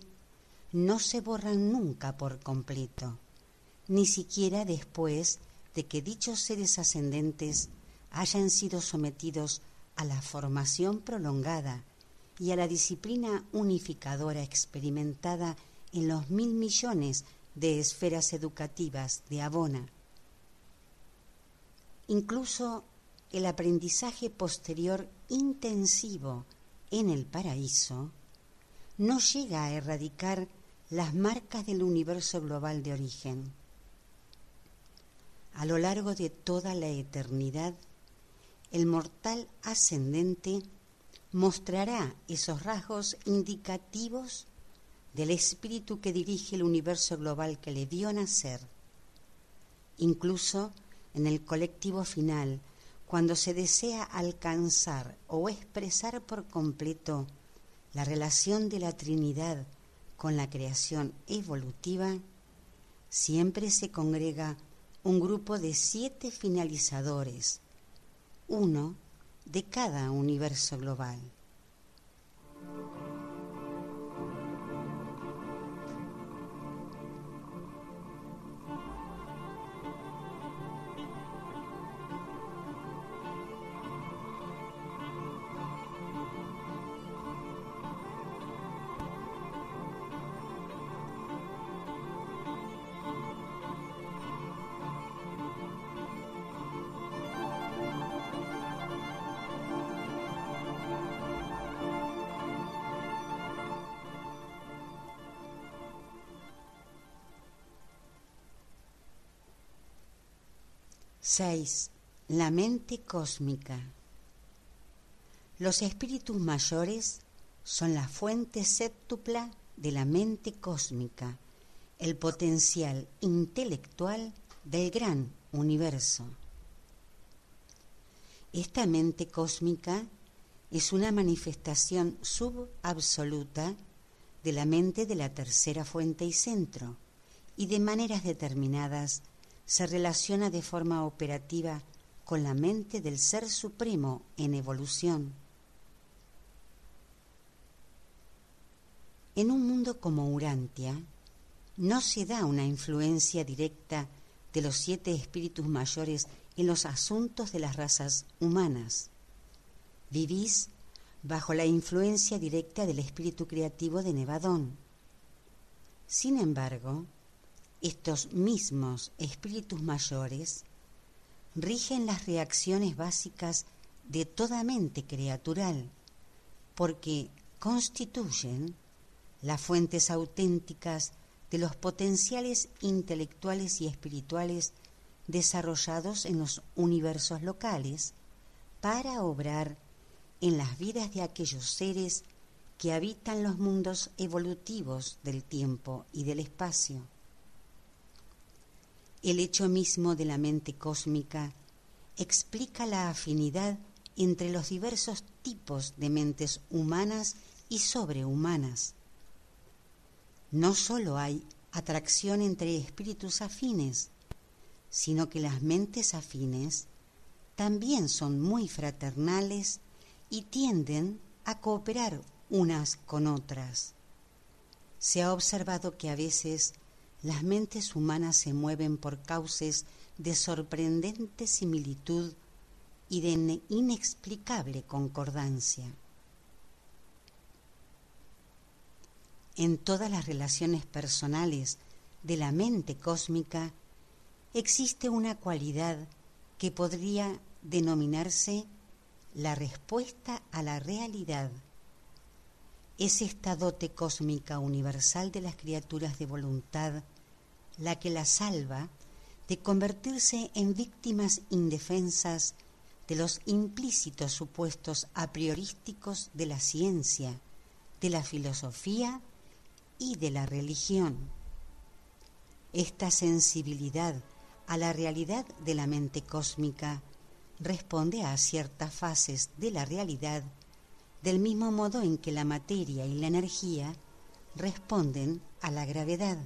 no se borran nunca por completo, ni siquiera después de que dichos seres ascendentes hayan sido sometidos a la formación prolongada y a la disciplina unificadora experimentada en los mil millones de esferas educativas de Abona. Incluso el aprendizaje posterior intensivo en el paraíso no llega a erradicar las marcas del universo global de origen. A lo largo de toda la eternidad, el mortal ascendente mostrará esos rasgos indicativos del espíritu que dirige el universo global que le dio nacer. Incluso en el colectivo final, cuando se desea alcanzar o expresar por completo la relación de la Trinidad con la creación evolutiva, siempre se congrega un grupo de siete finalizadores, uno de cada universo global. 6. La mente cósmica. Los espíritus mayores son la fuente séptupla de la mente cósmica, el potencial intelectual del gran universo. Esta mente cósmica es una manifestación subabsoluta de la mente de la tercera fuente y centro, y de maneras determinadas se relaciona de forma operativa con la mente del Ser Supremo en evolución. En un mundo como Urantia, no se da una influencia directa de los siete espíritus mayores en los asuntos de las razas humanas. Vivís bajo la influencia directa del espíritu creativo de Nevadón. Sin embargo, estos mismos espíritus mayores rigen las reacciones básicas de toda mente creatural, porque constituyen las fuentes auténticas de los potenciales intelectuales y espirituales desarrollados en los universos locales para obrar en las vidas de aquellos seres que habitan los mundos evolutivos del tiempo y del espacio. El hecho mismo de la mente cósmica explica la afinidad entre los diversos tipos de mentes humanas y sobrehumanas. No sólo hay atracción entre espíritus afines, sino que las mentes afines también son muy fraternales y tienden a cooperar unas con otras. Se ha observado que a veces las mentes humanas se mueven por cauces de sorprendente similitud y de inexplicable concordancia. En todas las relaciones personales de la mente cósmica existe una cualidad que podría denominarse la respuesta a la realidad. Es esta dote cósmica universal de las criaturas de voluntad la que la salva de convertirse en víctimas indefensas de los implícitos supuestos a priorísticos de la ciencia, de la filosofía y de la religión. Esta sensibilidad a la realidad de la mente cósmica responde a ciertas fases de la realidad del mismo modo en que la materia y la energía responden a la gravedad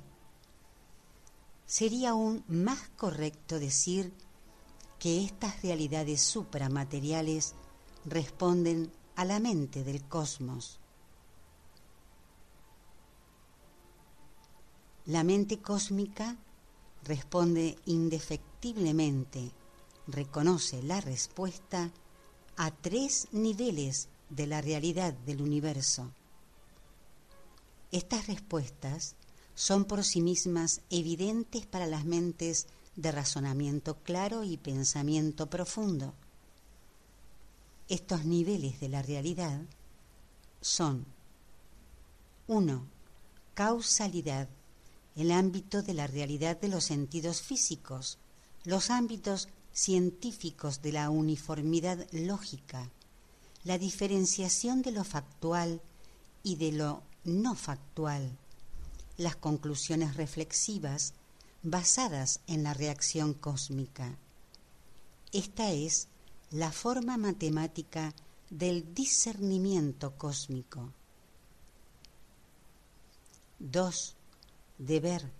sería aún más correcto decir que estas realidades supramateriales responden a la mente del cosmos. La mente cósmica responde indefectiblemente, reconoce la respuesta a tres niveles de la realidad del universo. Estas respuestas son por sí mismas evidentes para las mentes de razonamiento claro y pensamiento profundo. Estos niveles de la realidad son 1. Causalidad el ámbito de la realidad de los sentidos físicos, los ámbitos científicos de la uniformidad lógica, la diferenciación de lo factual y de lo no factual, las conclusiones reflexivas basadas en la reacción cósmica. Esta es la forma matemática del discernimiento cósmico. 2 de ver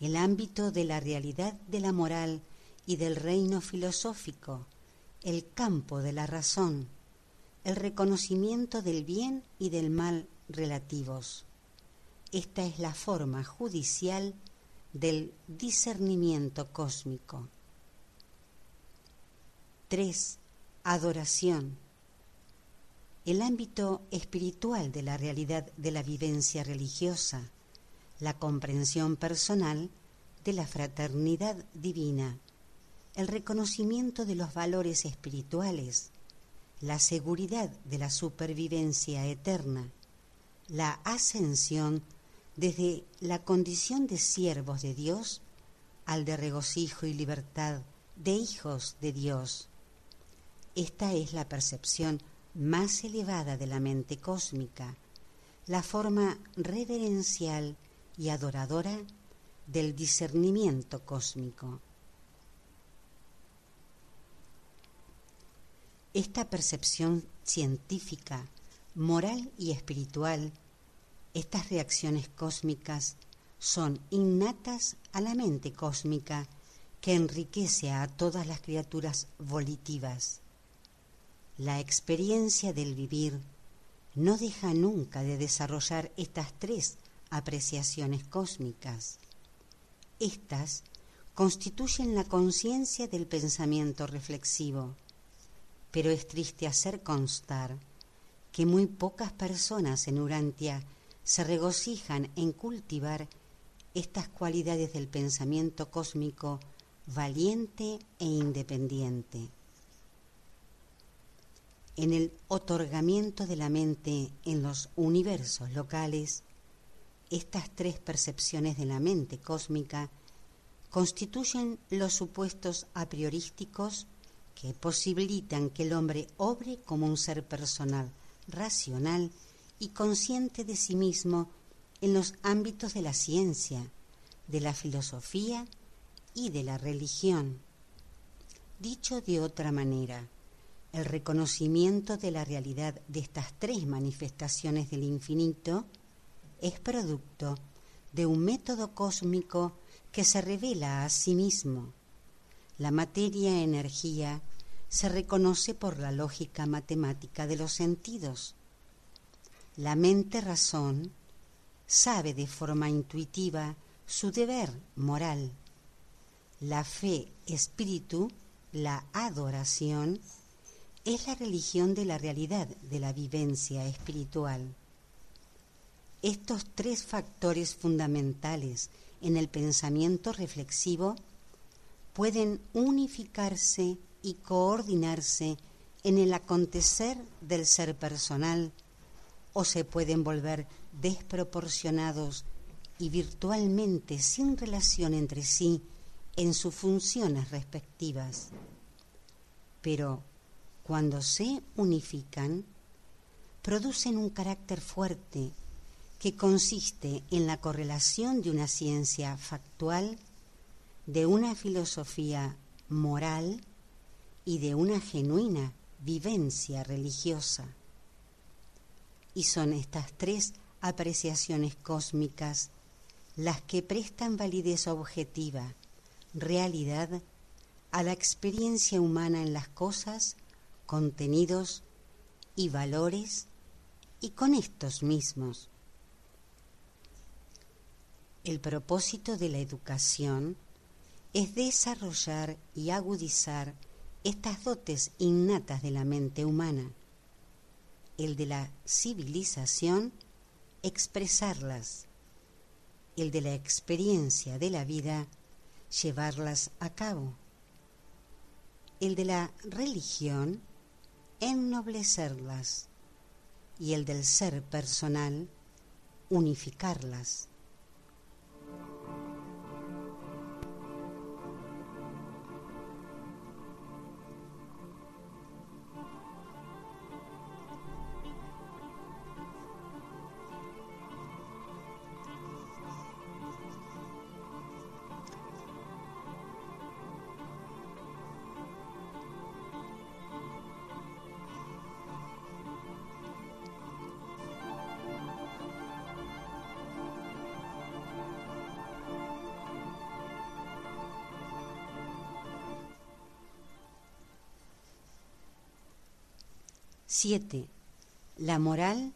el ámbito de la realidad de la moral y del reino filosófico, el campo de la razón, el reconocimiento del bien y del mal relativos. Esta es la forma judicial del discernimiento cósmico. 3. Adoración. El ámbito espiritual de la realidad de la vivencia religiosa la comprensión personal de la fraternidad divina, el reconocimiento de los valores espirituales, la seguridad de la supervivencia eterna, la ascensión desde la condición de siervos de Dios al de regocijo y libertad de hijos de Dios. Esta es la percepción más elevada de la mente cósmica, la forma reverencial y adoradora del discernimiento cósmico. Esta percepción científica, moral y espiritual, estas reacciones cósmicas son innatas a la mente cósmica que enriquece a todas las criaturas volitivas. La experiencia del vivir no deja nunca de desarrollar estas tres apreciaciones cósmicas. Estas constituyen la conciencia del pensamiento reflexivo, pero es triste hacer constar que muy pocas personas en Urantia se regocijan en cultivar estas cualidades del pensamiento cósmico valiente e independiente. En el otorgamiento de la mente en los universos locales, estas tres percepciones de la mente cósmica constituyen los supuestos a priorísticos que posibilitan que el hombre obre como un ser personal, racional y consciente de sí mismo en los ámbitos de la ciencia, de la filosofía y de la religión. Dicho de otra manera, el reconocimiento de la realidad de estas tres manifestaciones del infinito es producto de un método cósmico que se revela a sí mismo. La materia-energía se reconoce por la lógica matemática de los sentidos. La mente-razón sabe de forma intuitiva su deber moral. La fe-espíritu, la adoración, es la religión de la realidad de la vivencia espiritual. Estos tres factores fundamentales en el pensamiento reflexivo pueden unificarse y coordinarse en el acontecer del ser personal o se pueden volver desproporcionados y virtualmente sin relación entre sí en sus funciones respectivas. Pero cuando se unifican, producen un carácter fuerte que consiste en la correlación de una ciencia factual, de una filosofía moral y de una genuina vivencia religiosa. Y son estas tres apreciaciones cósmicas las que prestan validez objetiva, realidad, a la experiencia humana en las cosas, contenidos y valores y con estos mismos. El propósito de la educación es desarrollar y agudizar estas dotes innatas de la mente humana. El de la civilización, expresarlas. El de la experiencia de la vida, llevarlas a cabo. El de la religión, ennoblecerlas. Y el del ser personal, unificarlas. 7. La moral,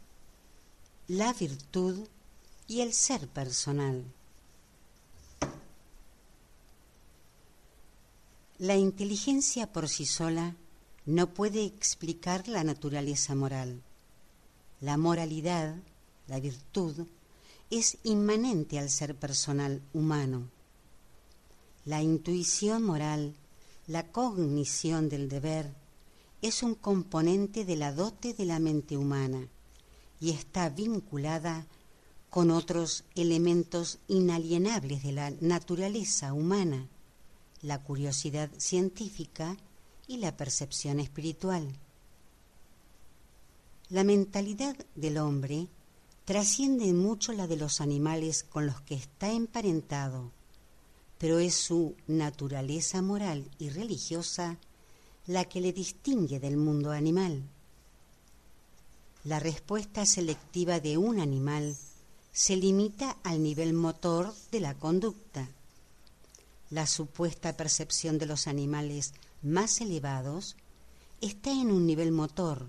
la virtud y el ser personal. La inteligencia por sí sola no puede explicar la naturaleza moral. La moralidad, la virtud, es inmanente al ser personal humano. La intuición moral, la cognición del deber, es un componente de la dote de la mente humana y está vinculada con otros elementos inalienables de la naturaleza humana, la curiosidad científica y la percepción espiritual. La mentalidad del hombre trasciende mucho la de los animales con los que está emparentado, pero es su naturaleza moral y religiosa la que le distingue del mundo animal. La respuesta selectiva de un animal se limita al nivel motor de la conducta. La supuesta percepción de los animales más elevados está en un nivel motor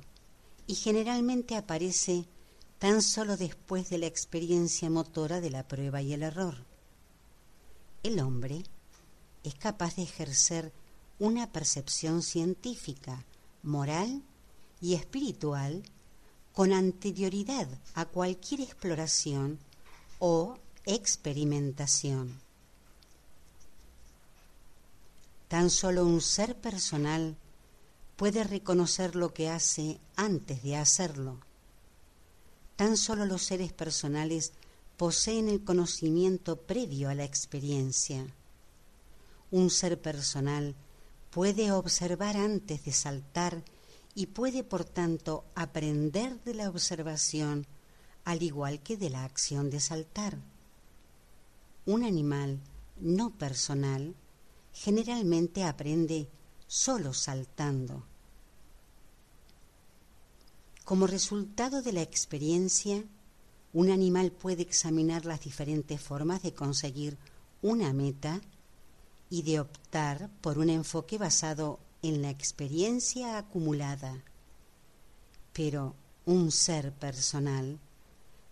y generalmente aparece tan solo después de la experiencia motora de la prueba y el error. El hombre es capaz de ejercer una percepción científica, moral y espiritual con anterioridad a cualquier exploración o experimentación. Tan solo un ser personal puede reconocer lo que hace antes de hacerlo. Tan solo los seres personales poseen el conocimiento previo a la experiencia. Un ser personal puede observar antes de saltar y puede por tanto aprender de la observación al igual que de la acción de saltar. Un animal no personal generalmente aprende solo saltando. Como resultado de la experiencia, un animal puede examinar las diferentes formas de conseguir una meta y de optar por un enfoque basado en la experiencia acumulada. Pero un ser personal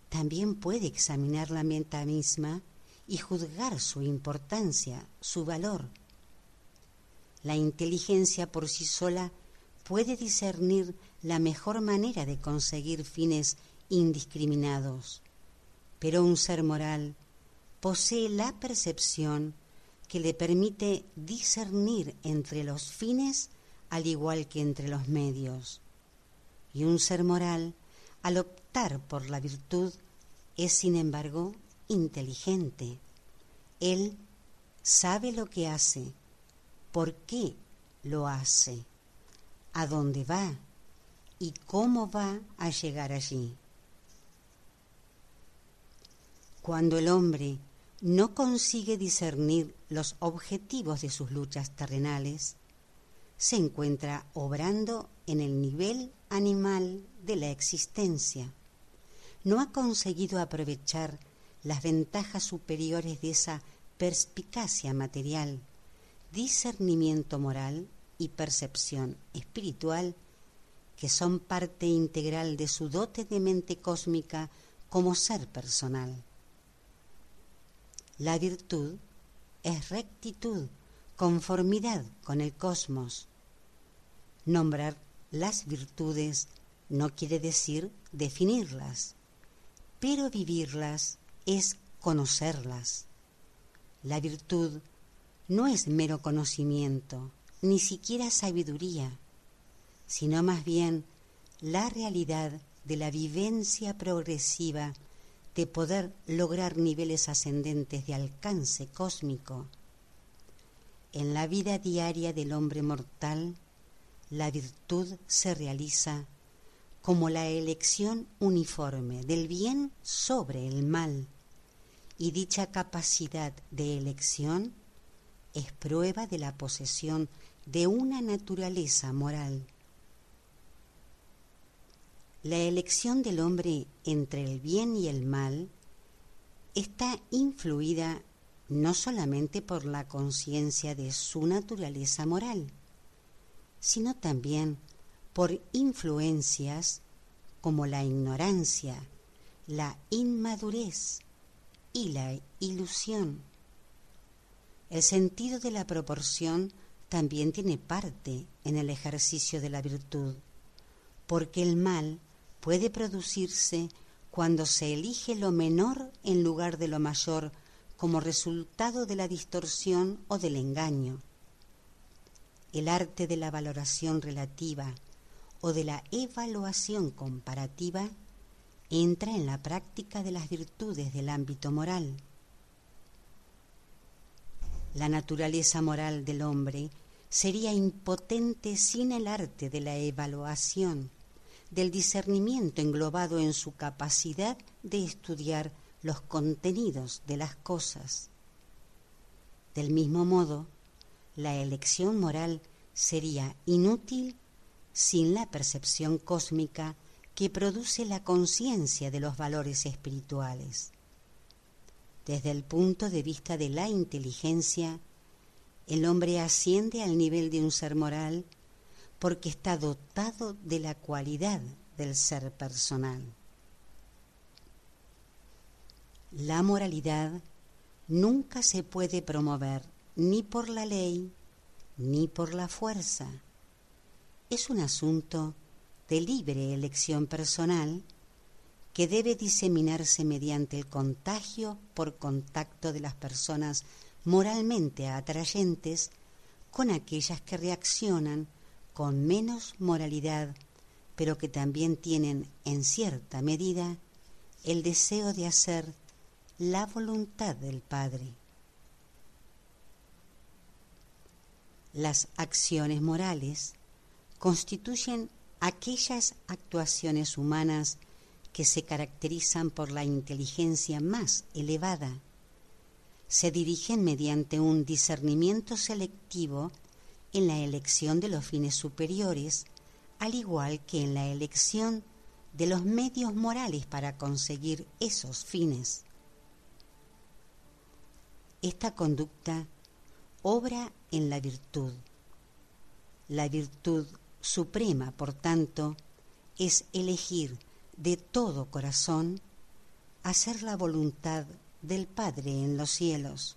también puede examinar la meta misma y juzgar su importancia, su valor. La inteligencia por sí sola puede discernir la mejor manera de conseguir fines indiscriminados, pero un ser moral posee la percepción que le permite discernir entre los fines al igual que entre los medios. Y un ser moral, al optar por la virtud, es sin embargo inteligente. Él sabe lo que hace, por qué lo hace, a dónde va y cómo va a llegar allí. Cuando el hombre no consigue discernir los objetivos de sus luchas terrenales, se encuentra obrando en el nivel animal de la existencia. No ha conseguido aprovechar las ventajas superiores de esa perspicacia material, discernimiento moral y percepción espiritual que son parte integral de su dote de mente cósmica como ser personal. La virtud es rectitud, conformidad con el cosmos. Nombrar las virtudes no quiere decir definirlas, pero vivirlas es conocerlas. La virtud no es mero conocimiento, ni siquiera sabiduría, sino más bien la realidad de la vivencia progresiva de poder lograr niveles ascendentes de alcance cósmico. En la vida diaria del hombre mortal, la virtud se realiza como la elección uniforme del bien sobre el mal, y dicha capacidad de elección es prueba de la posesión de una naturaleza moral. La elección del hombre entre el bien y el mal está influida no solamente por la conciencia de su naturaleza moral, sino también por influencias como la ignorancia, la inmadurez y la ilusión. El sentido de la proporción también tiene parte en el ejercicio de la virtud, porque el mal puede producirse cuando se elige lo menor en lugar de lo mayor como resultado de la distorsión o del engaño el arte de la valoración relativa o de la evaluación comparativa entra en la práctica de las virtudes del ámbito moral. La naturaleza moral del hombre sería impotente sin el arte de la evaluación, del discernimiento englobado en su capacidad de estudiar los contenidos de las cosas. Del mismo modo, la elección moral sería inútil sin la percepción cósmica que produce la conciencia de los valores espirituales. Desde el punto de vista de la inteligencia, el hombre asciende al nivel de un ser moral porque está dotado de la cualidad del ser personal. La moralidad nunca se puede promover ni por la ley ni por la fuerza. Es un asunto de libre elección personal que debe diseminarse mediante el contagio por contacto de las personas moralmente atrayentes con aquellas que reaccionan con menos moralidad, pero que también tienen en cierta medida el deseo de hacer la voluntad del Padre. Las acciones morales constituyen aquellas actuaciones humanas que se caracterizan por la inteligencia más elevada. Se dirigen mediante un discernimiento selectivo en la elección de los fines superiores, al igual que en la elección de los medios morales para conseguir esos fines. Esta conducta obra en la virtud. La virtud suprema, por tanto, es elegir de todo corazón hacer la voluntad del Padre en los cielos.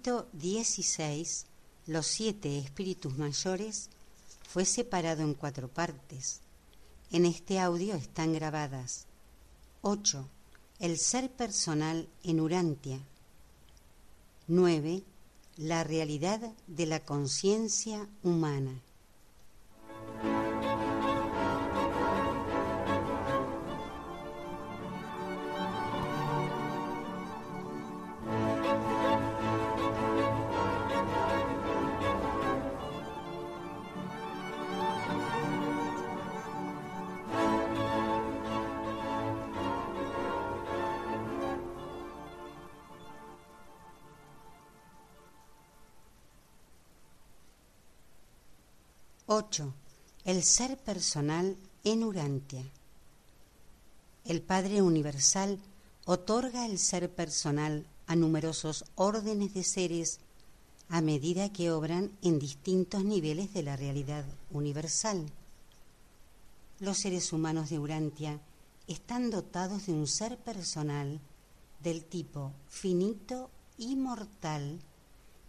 Escrito 16, los siete espíritus mayores, fue separado en cuatro partes. En este audio están grabadas 8. El ser personal en Urantia. 9. La realidad de la conciencia humana. 8. El ser personal en Urantia. El Padre Universal otorga el ser personal a numerosos órdenes de seres a medida que obran en distintos niveles de la realidad universal. Los seres humanos de Urantia están dotados de un ser personal del tipo finito y mortal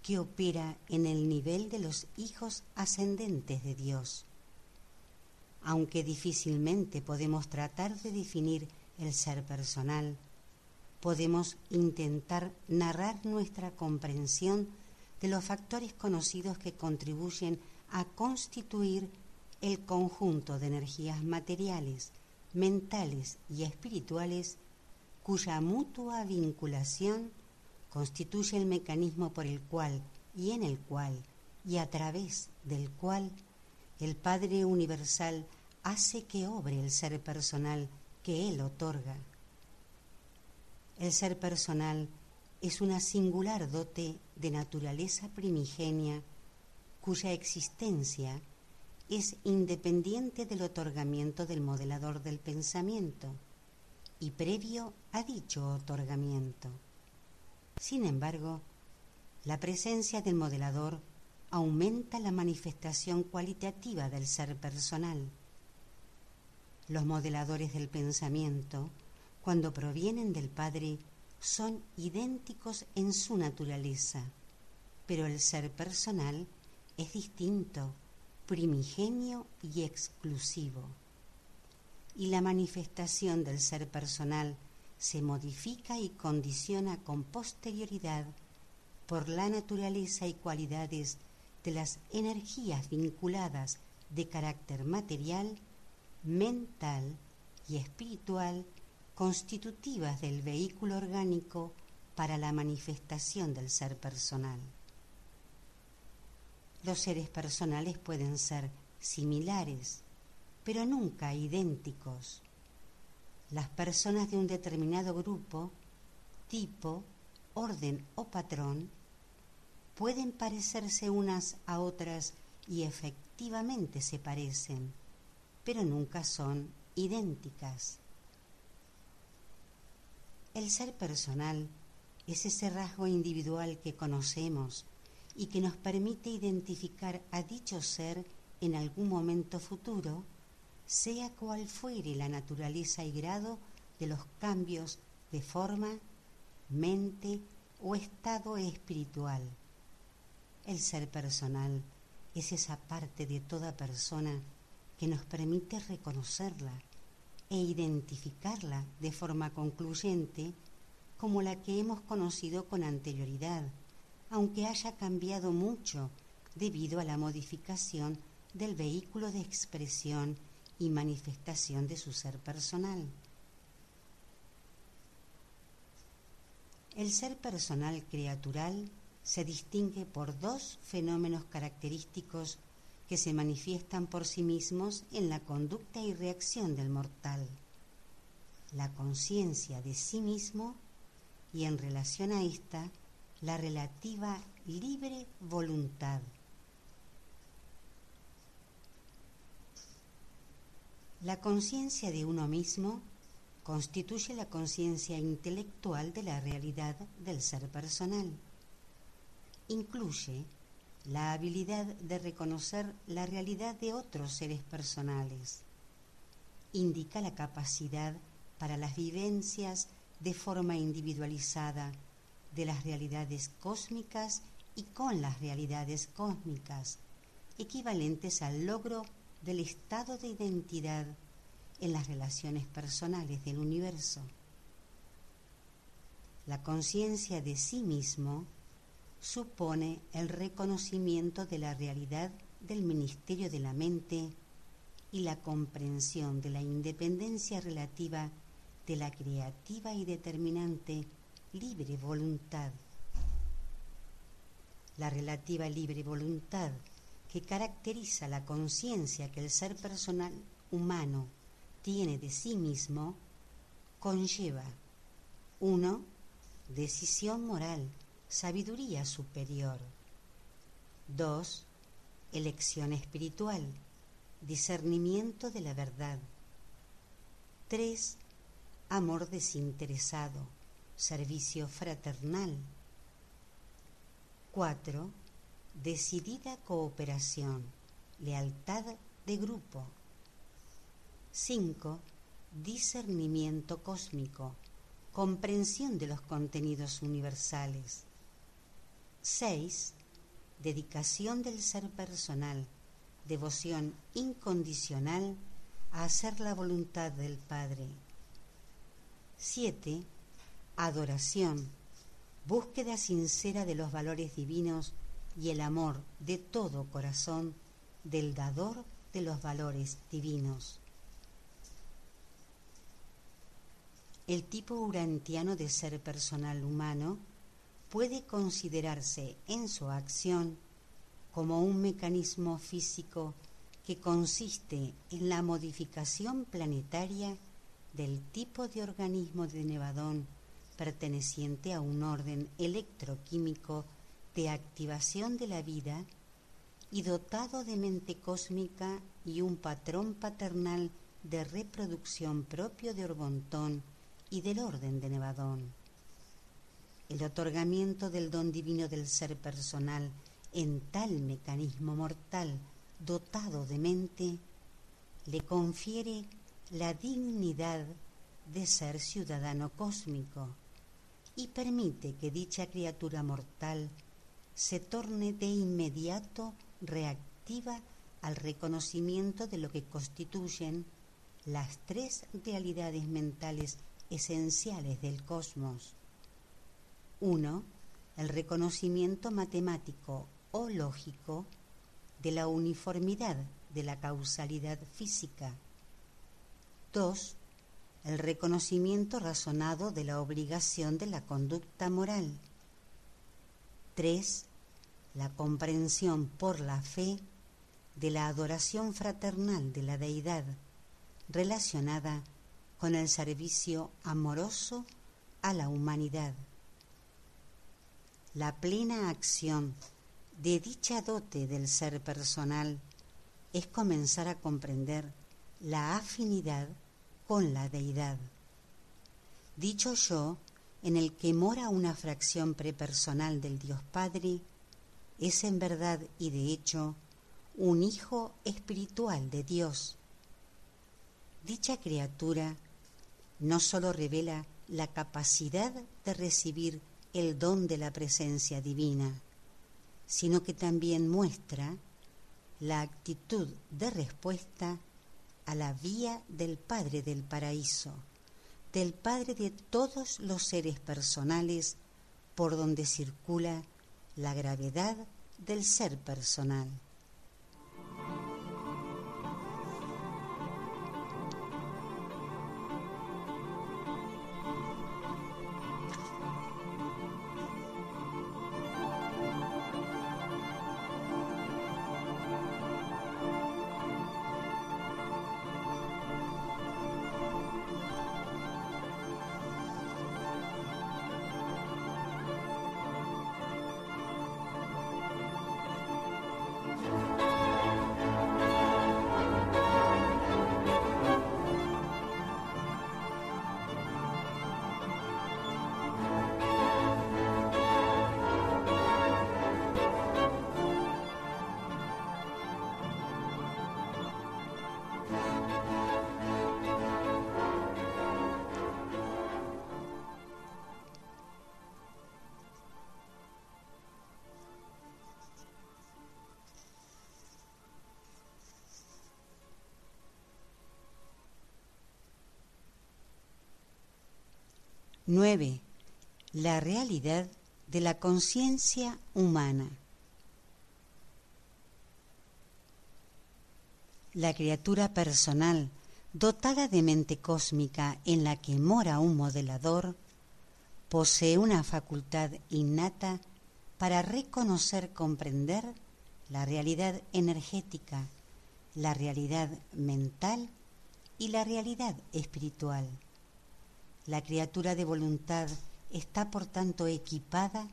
que opera en el nivel de los hijos ascendentes de Dios. Aunque difícilmente podemos tratar de definir el ser personal, podemos intentar narrar nuestra comprensión de los factores conocidos que contribuyen a constituir el conjunto de energías materiales, mentales y espirituales cuya mutua vinculación constituye el mecanismo por el cual y en el cual y a través del cual el Padre Universal hace que obre el ser personal que Él otorga. El ser personal es una singular dote de naturaleza primigenia cuya existencia es independiente del otorgamiento del modelador del pensamiento y previo a dicho otorgamiento. Sin embargo, la presencia del modelador aumenta la manifestación cualitativa del ser personal. Los modeladores del pensamiento, cuando provienen del Padre, son idénticos en su naturaleza, pero el ser personal es distinto, primigenio y exclusivo. Y la manifestación del ser personal se modifica y condiciona con posterioridad por la naturaleza y cualidades de las energías vinculadas de carácter material, mental y espiritual constitutivas del vehículo orgánico para la manifestación del ser personal. Los seres personales pueden ser similares, pero nunca idénticos las personas de un determinado grupo, tipo, orden o patrón pueden parecerse unas a otras y efectivamente se parecen, pero nunca son idénticas. El ser personal es ese rasgo individual que conocemos y que nos permite identificar a dicho ser en algún momento futuro sea cual fuere la naturaleza y grado de los cambios de forma, mente o estado espiritual. El ser personal es esa parte de toda persona que nos permite reconocerla e identificarla de forma concluyente como la que hemos conocido con anterioridad, aunque haya cambiado mucho debido a la modificación del vehículo de expresión y manifestación de su ser personal. El ser personal criatural se distingue por dos fenómenos característicos que se manifiestan por sí mismos en la conducta y reacción del mortal. La conciencia de sí mismo y en relación a esta, la relativa libre voluntad. La conciencia de uno mismo constituye la conciencia intelectual de la realidad del ser personal. Incluye la habilidad de reconocer la realidad de otros seres personales. Indica la capacidad para las vivencias de forma individualizada de las realidades cósmicas y con las realidades cósmicas, equivalentes al logro del estado de identidad en las relaciones personales del universo. La conciencia de sí mismo supone el reconocimiento de la realidad del ministerio de la mente y la comprensión de la independencia relativa de la creativa y determinante libre voluntad. La relativa libre voluntad que caracteriza la conciencia que el ser personal humano tiene de sí mismo conlleva 1. Decisión moral, sabiduría superior. 2. Elección espiritual, discernimiento de la verdad. 3. Amor desinteresado, servicio fraternal. 4. Decidida cooperación, lealtad de grupo. 5. Discernimiento cósmico, comprensión de los contenidos universales. 6. Dedicación del ser personal, devoción incondicional a hacer la voluntad del Padre. 7. Adoración, búsqueda sincera de los valores divinos y el amor de todo corazón del dador de los valores divinos. El tipo urantiano de ser personal humano puede considerarse en su acción como un mecanismo físico que consiste en la modificación planetaria del tipo de organismo de Nevadón perteneciente a un orden electroquímico de activación de la vida y dotado de mente cósmica y un patrón paternal de reproducción propio de Orbontón y del orden de Nevadón. El otorgamiento del don divino del ser personal en tal mecanismo mortal dotado de mente le confiere la dignidad de ser ciudadano cósmico y permite que dicha criatura mortal se torne de inmediato reactiva al reconocimiento de lo que constituyen las tres realidades mentales esenciales del cosmos. Uno, el reconocimiento matemático o lógico de la uniformidad de la causalidad física. 2. El reconocimiento razonado de la obligación de la conducta moral. 3. La comprensión por la fe de la adoración fraternal de la deidad relacionada con el servicio amoroso a la humanidad. La plena acción de dicha dote del ser personal es comenzar a comprender la afinidad con la deidad. Dicho yo, en el que mora una fracción prepersonal del Dios Padre, es en verdad y de hecho un hijo espiritual de Dios. Dicha criatura no sólo revela la capacidad de recibir el don de la presencia divina, sino que también muestra la actitud de respuesta a la vía del Padre del Paraíso, del Padre de todos los seres personales por donde circula la gravedad del ser personal. 9. La realidad de la conciencia humana. La criatura personal, dotada de mente cósmica en la que mora un modelador, posee una facultad innata para reconocer, comprender la realidad energética, la realidad mental y la realidad espiritual. La criatura de voluntad está por tanto equipada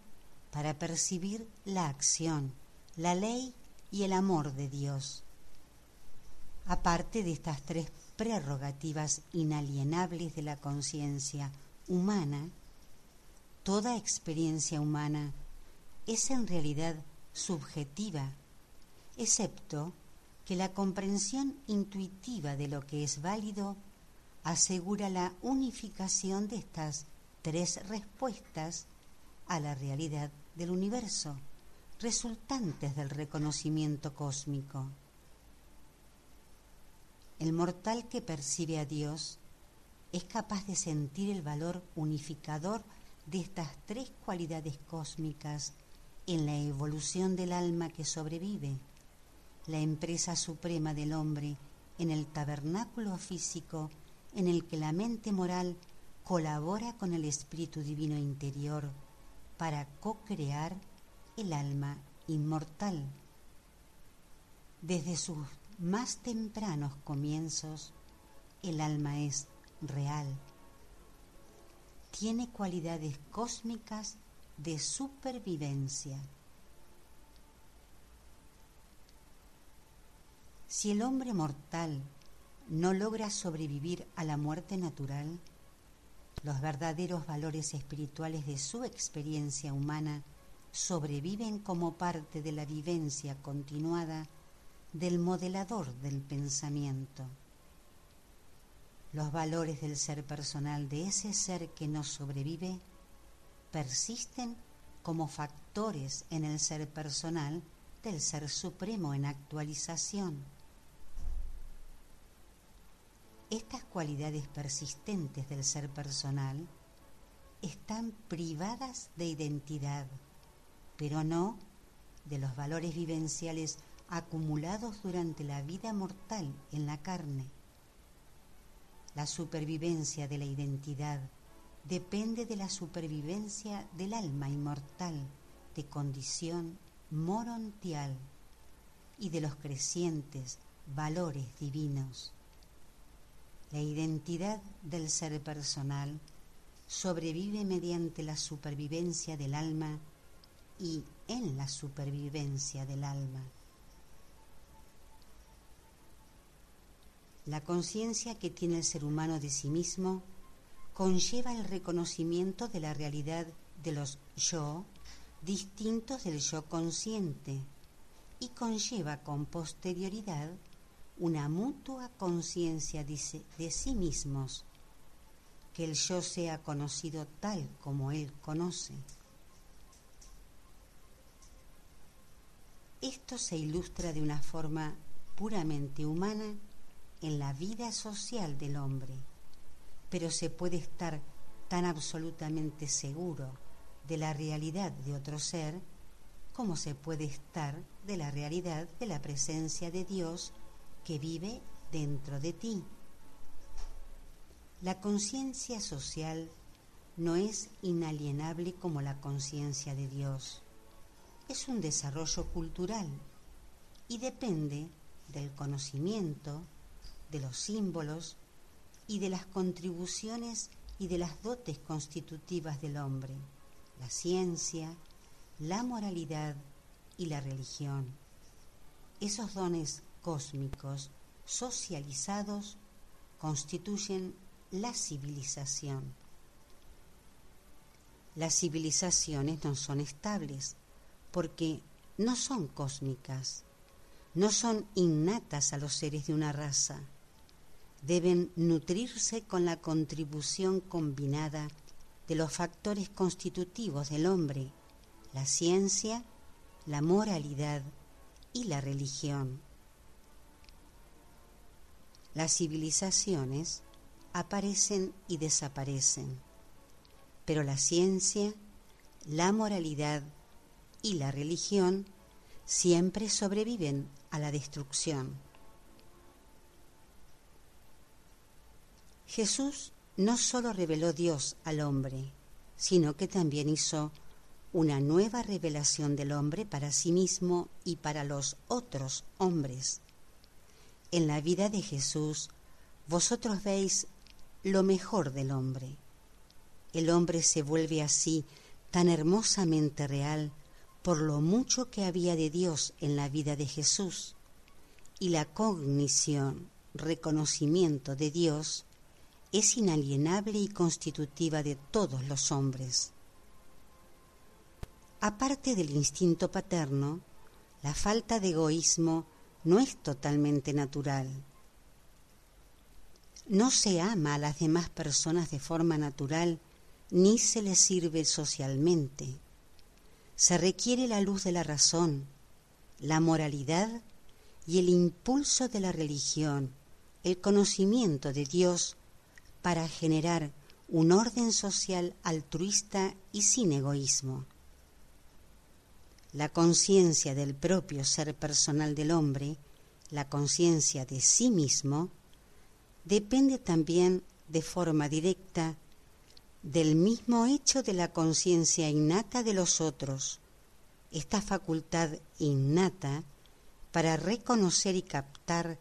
para percibir la acción, la ley y el amor de Dios. Aparte de estas tres prerrogativas inalienables de la conciencia humana, toda experiencia humana es en realidad subjetiva, excepto que la comprensión intuitiva de lo que es válido asegura la unificación de estas tres respuestas a la realidad del universo, resultantes del reconocimiento cósmico. El mortal que percibe a Dios es capaz de sentir el valor unificador de estas tres cualidades cósmicas en la evolución del alma que sobrevive, la empresa suprema del hombre en el tabernáculo físico en el que la mente moral colabora con el espíritu divino interior para co-crear el alma inmortal. Desde sus más tempranos comienzos, el alma es real. Tiene cualidades cósmicas de supervivencia. Si el hombre mortal no logra sobrevivir a la muerte natural, los verdaderos valores espirituales de su experiencia humana sobreviven como parte de la vivencia continuada del modelador del pensamiento. Los valores del ser personal de ese ser que no sobrevive persisten como factores en el ser personal del ser supremo en actualización estas cualidades persistentes del ser personal están privadas de identidad, pero no de los valores vivenciales acumulados durante la vida mortal en la carne. La supervivencia de la identidad depende de la supervivencia del alma inmortal de condición morontial y de los crecientes valores divinos. La identidad del ser personal sobrevive mediante la supervivencia del alma y en la supervivencia del alma. La conciencia que tiene el ser humano de sí mismo conlleva el reconocimiento de la realidad de los yo distintos del yo consciente y conlleva con posterioridad una mutua conciencia de sí mismos, que el yo sea conocido tal como él conoce. Esto se ilustra de una forma puramente humana en la vida social del hombre, pero se puede estar tan absolutamente seguro de la realidad de otro ser como se puede estar de la realidad de la presencia de Dios que vive dentro de ti. La conciencia social no es inalienable como la conciencia de Dios. Es un desarrollo cultural y depende del conocimiento, de los símbolos y de las contribuciones y de las dotes constitutivas del hombre, la ciencia, la moralidad y la religión. Esos dones cósmicos socializados constituyen la civilización. Las civilizaciones no son estables porque no son cósmicas, no son innatas a los seres de una raza. Deben nutrirse con la contribución combinada de los factores constitutivos del hombre, la ciencia, la moralidad y la religión. Las civilizaciones aparecen y desaparecen. pero la ciencia, la moralidad y la religión siempre sobreviven a la destrucción. Jesús no solo reveló Dios al hombre, sino que también hizo una nueva revelación del hombre para sí mismo y para los otros hombres. En la vida de Jesús, vosotros veis lo mejor del hombre. El hombre se vuelve así tan hermosamente real por lo mucho que había de Dios en la vida de Jesús y la cognición, reconocimiento de Dios es inalienable y constitutiva de todos los hombres. Aparte del instinto paterno, la falta de egoísmo no es totalmente natural. No se ama a las demás personas de forma natural ni se les sirve socialmente. Se requiere la luz de la razón, la moralidad y el impulso de la religión, el conocimiento de Dios para generar un orden social altruista y sin egoísmo. La conciencia del propio ser personal del hombre, la conciencia de sí mismo, depende también de forma directa del mismo hecho de la conciencia innata de los otros, esta facultad innata para reconocer y captar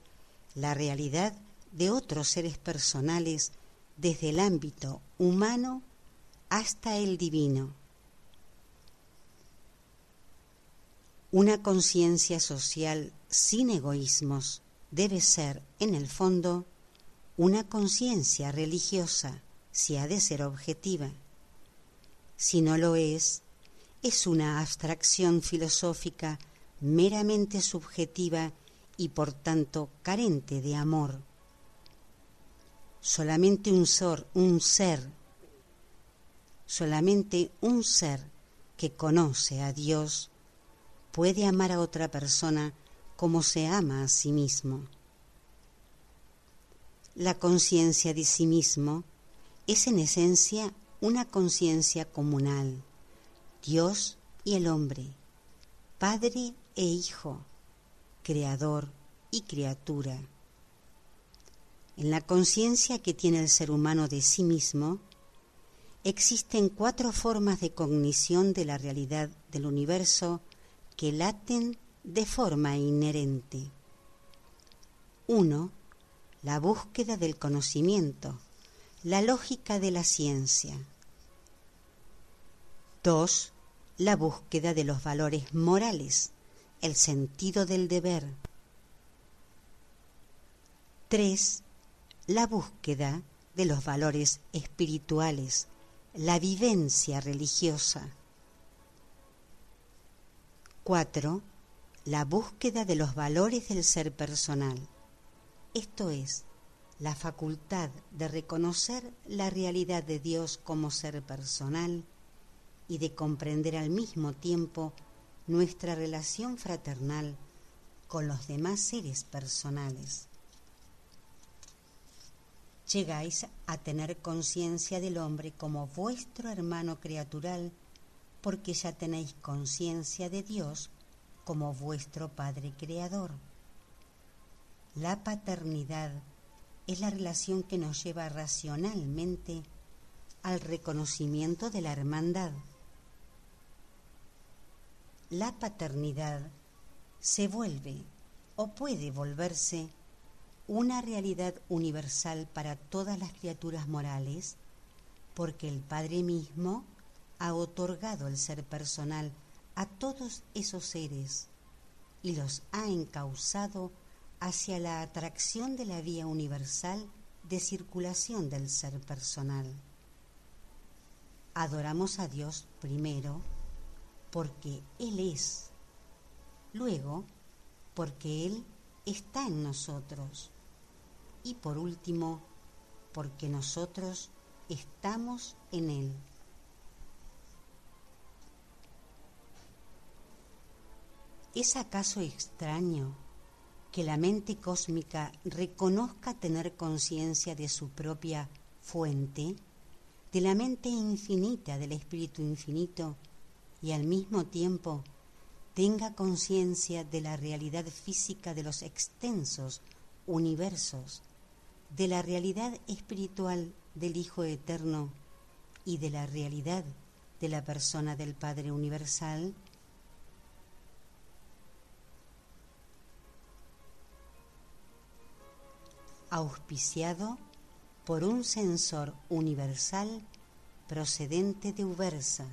la realidad de otros seres personales desde el ámbito humano hasta el divino. Una conciencia social sin egoísmos debe ser, en el fondo, una conciencia religiosa, si ha de ser objetiva. Si no lo es, es una abstracción filosófica meramente subjetiva y por tanto carente de amor. Solamente un ser, un ser, solamente un ser que conoce a Dios puede amar a otra persona como se ama a sí mismo. La conciencia de sí mismo es en esencia una conciencia comunal, Dios y el hombre, Padre e Hijo, Creador y criatura. En la conciencia que tiene el ser humano de sí mismo, existen cuatro formas de cognición de la realidad del universo que laten de forma inherente. Uno, la búsqueda del conocimiento, la lógica de la ciencia. 2. La búsqueda de los valores morales, el sentido del deber. 3. La búsqueda de los valores espirituales, la vivencia religiosa. 4. La búsqueda de los valores del ser personal esto es, la facultad de reconocer la realidad de Dios como ser personal y de comprender al mismo tiempo nuestra relación fraternal con los demás seres personales. Llegáis a tener conciencia del hombre como vuestro hermano criatural porque ya tenéis conciencia de Dios como vuestro Padre Creador. La paternidad es la relación que nos lleva racionalmente al reconocimiento de la hermandad. La paternidad se vuelve o puede volverse una realidad universal para todas las criaturas morales porque el Padre mismo ha otorgado el ser personal a todos esos seres y los ha encauzado hacia la atracción de la vía universal de circulación del ser personal. Adoramos a Dios primero porque Él es, luego porque Él está en nosotros y por último porque nosotros estamos en Él. ¿Es acaso extraño que la mente cósmica reconozca tener conciencia de su propia fuente, de la mente infinita del Espíritu Infinito y al mismo tiempo tenga conciencia de la realidad física de los extensos universos, de la realidad espiritual del Hijo Eterno y de la realidad de la persona del Padre Universal, auspiciado por un censor universal procedente de Ubersa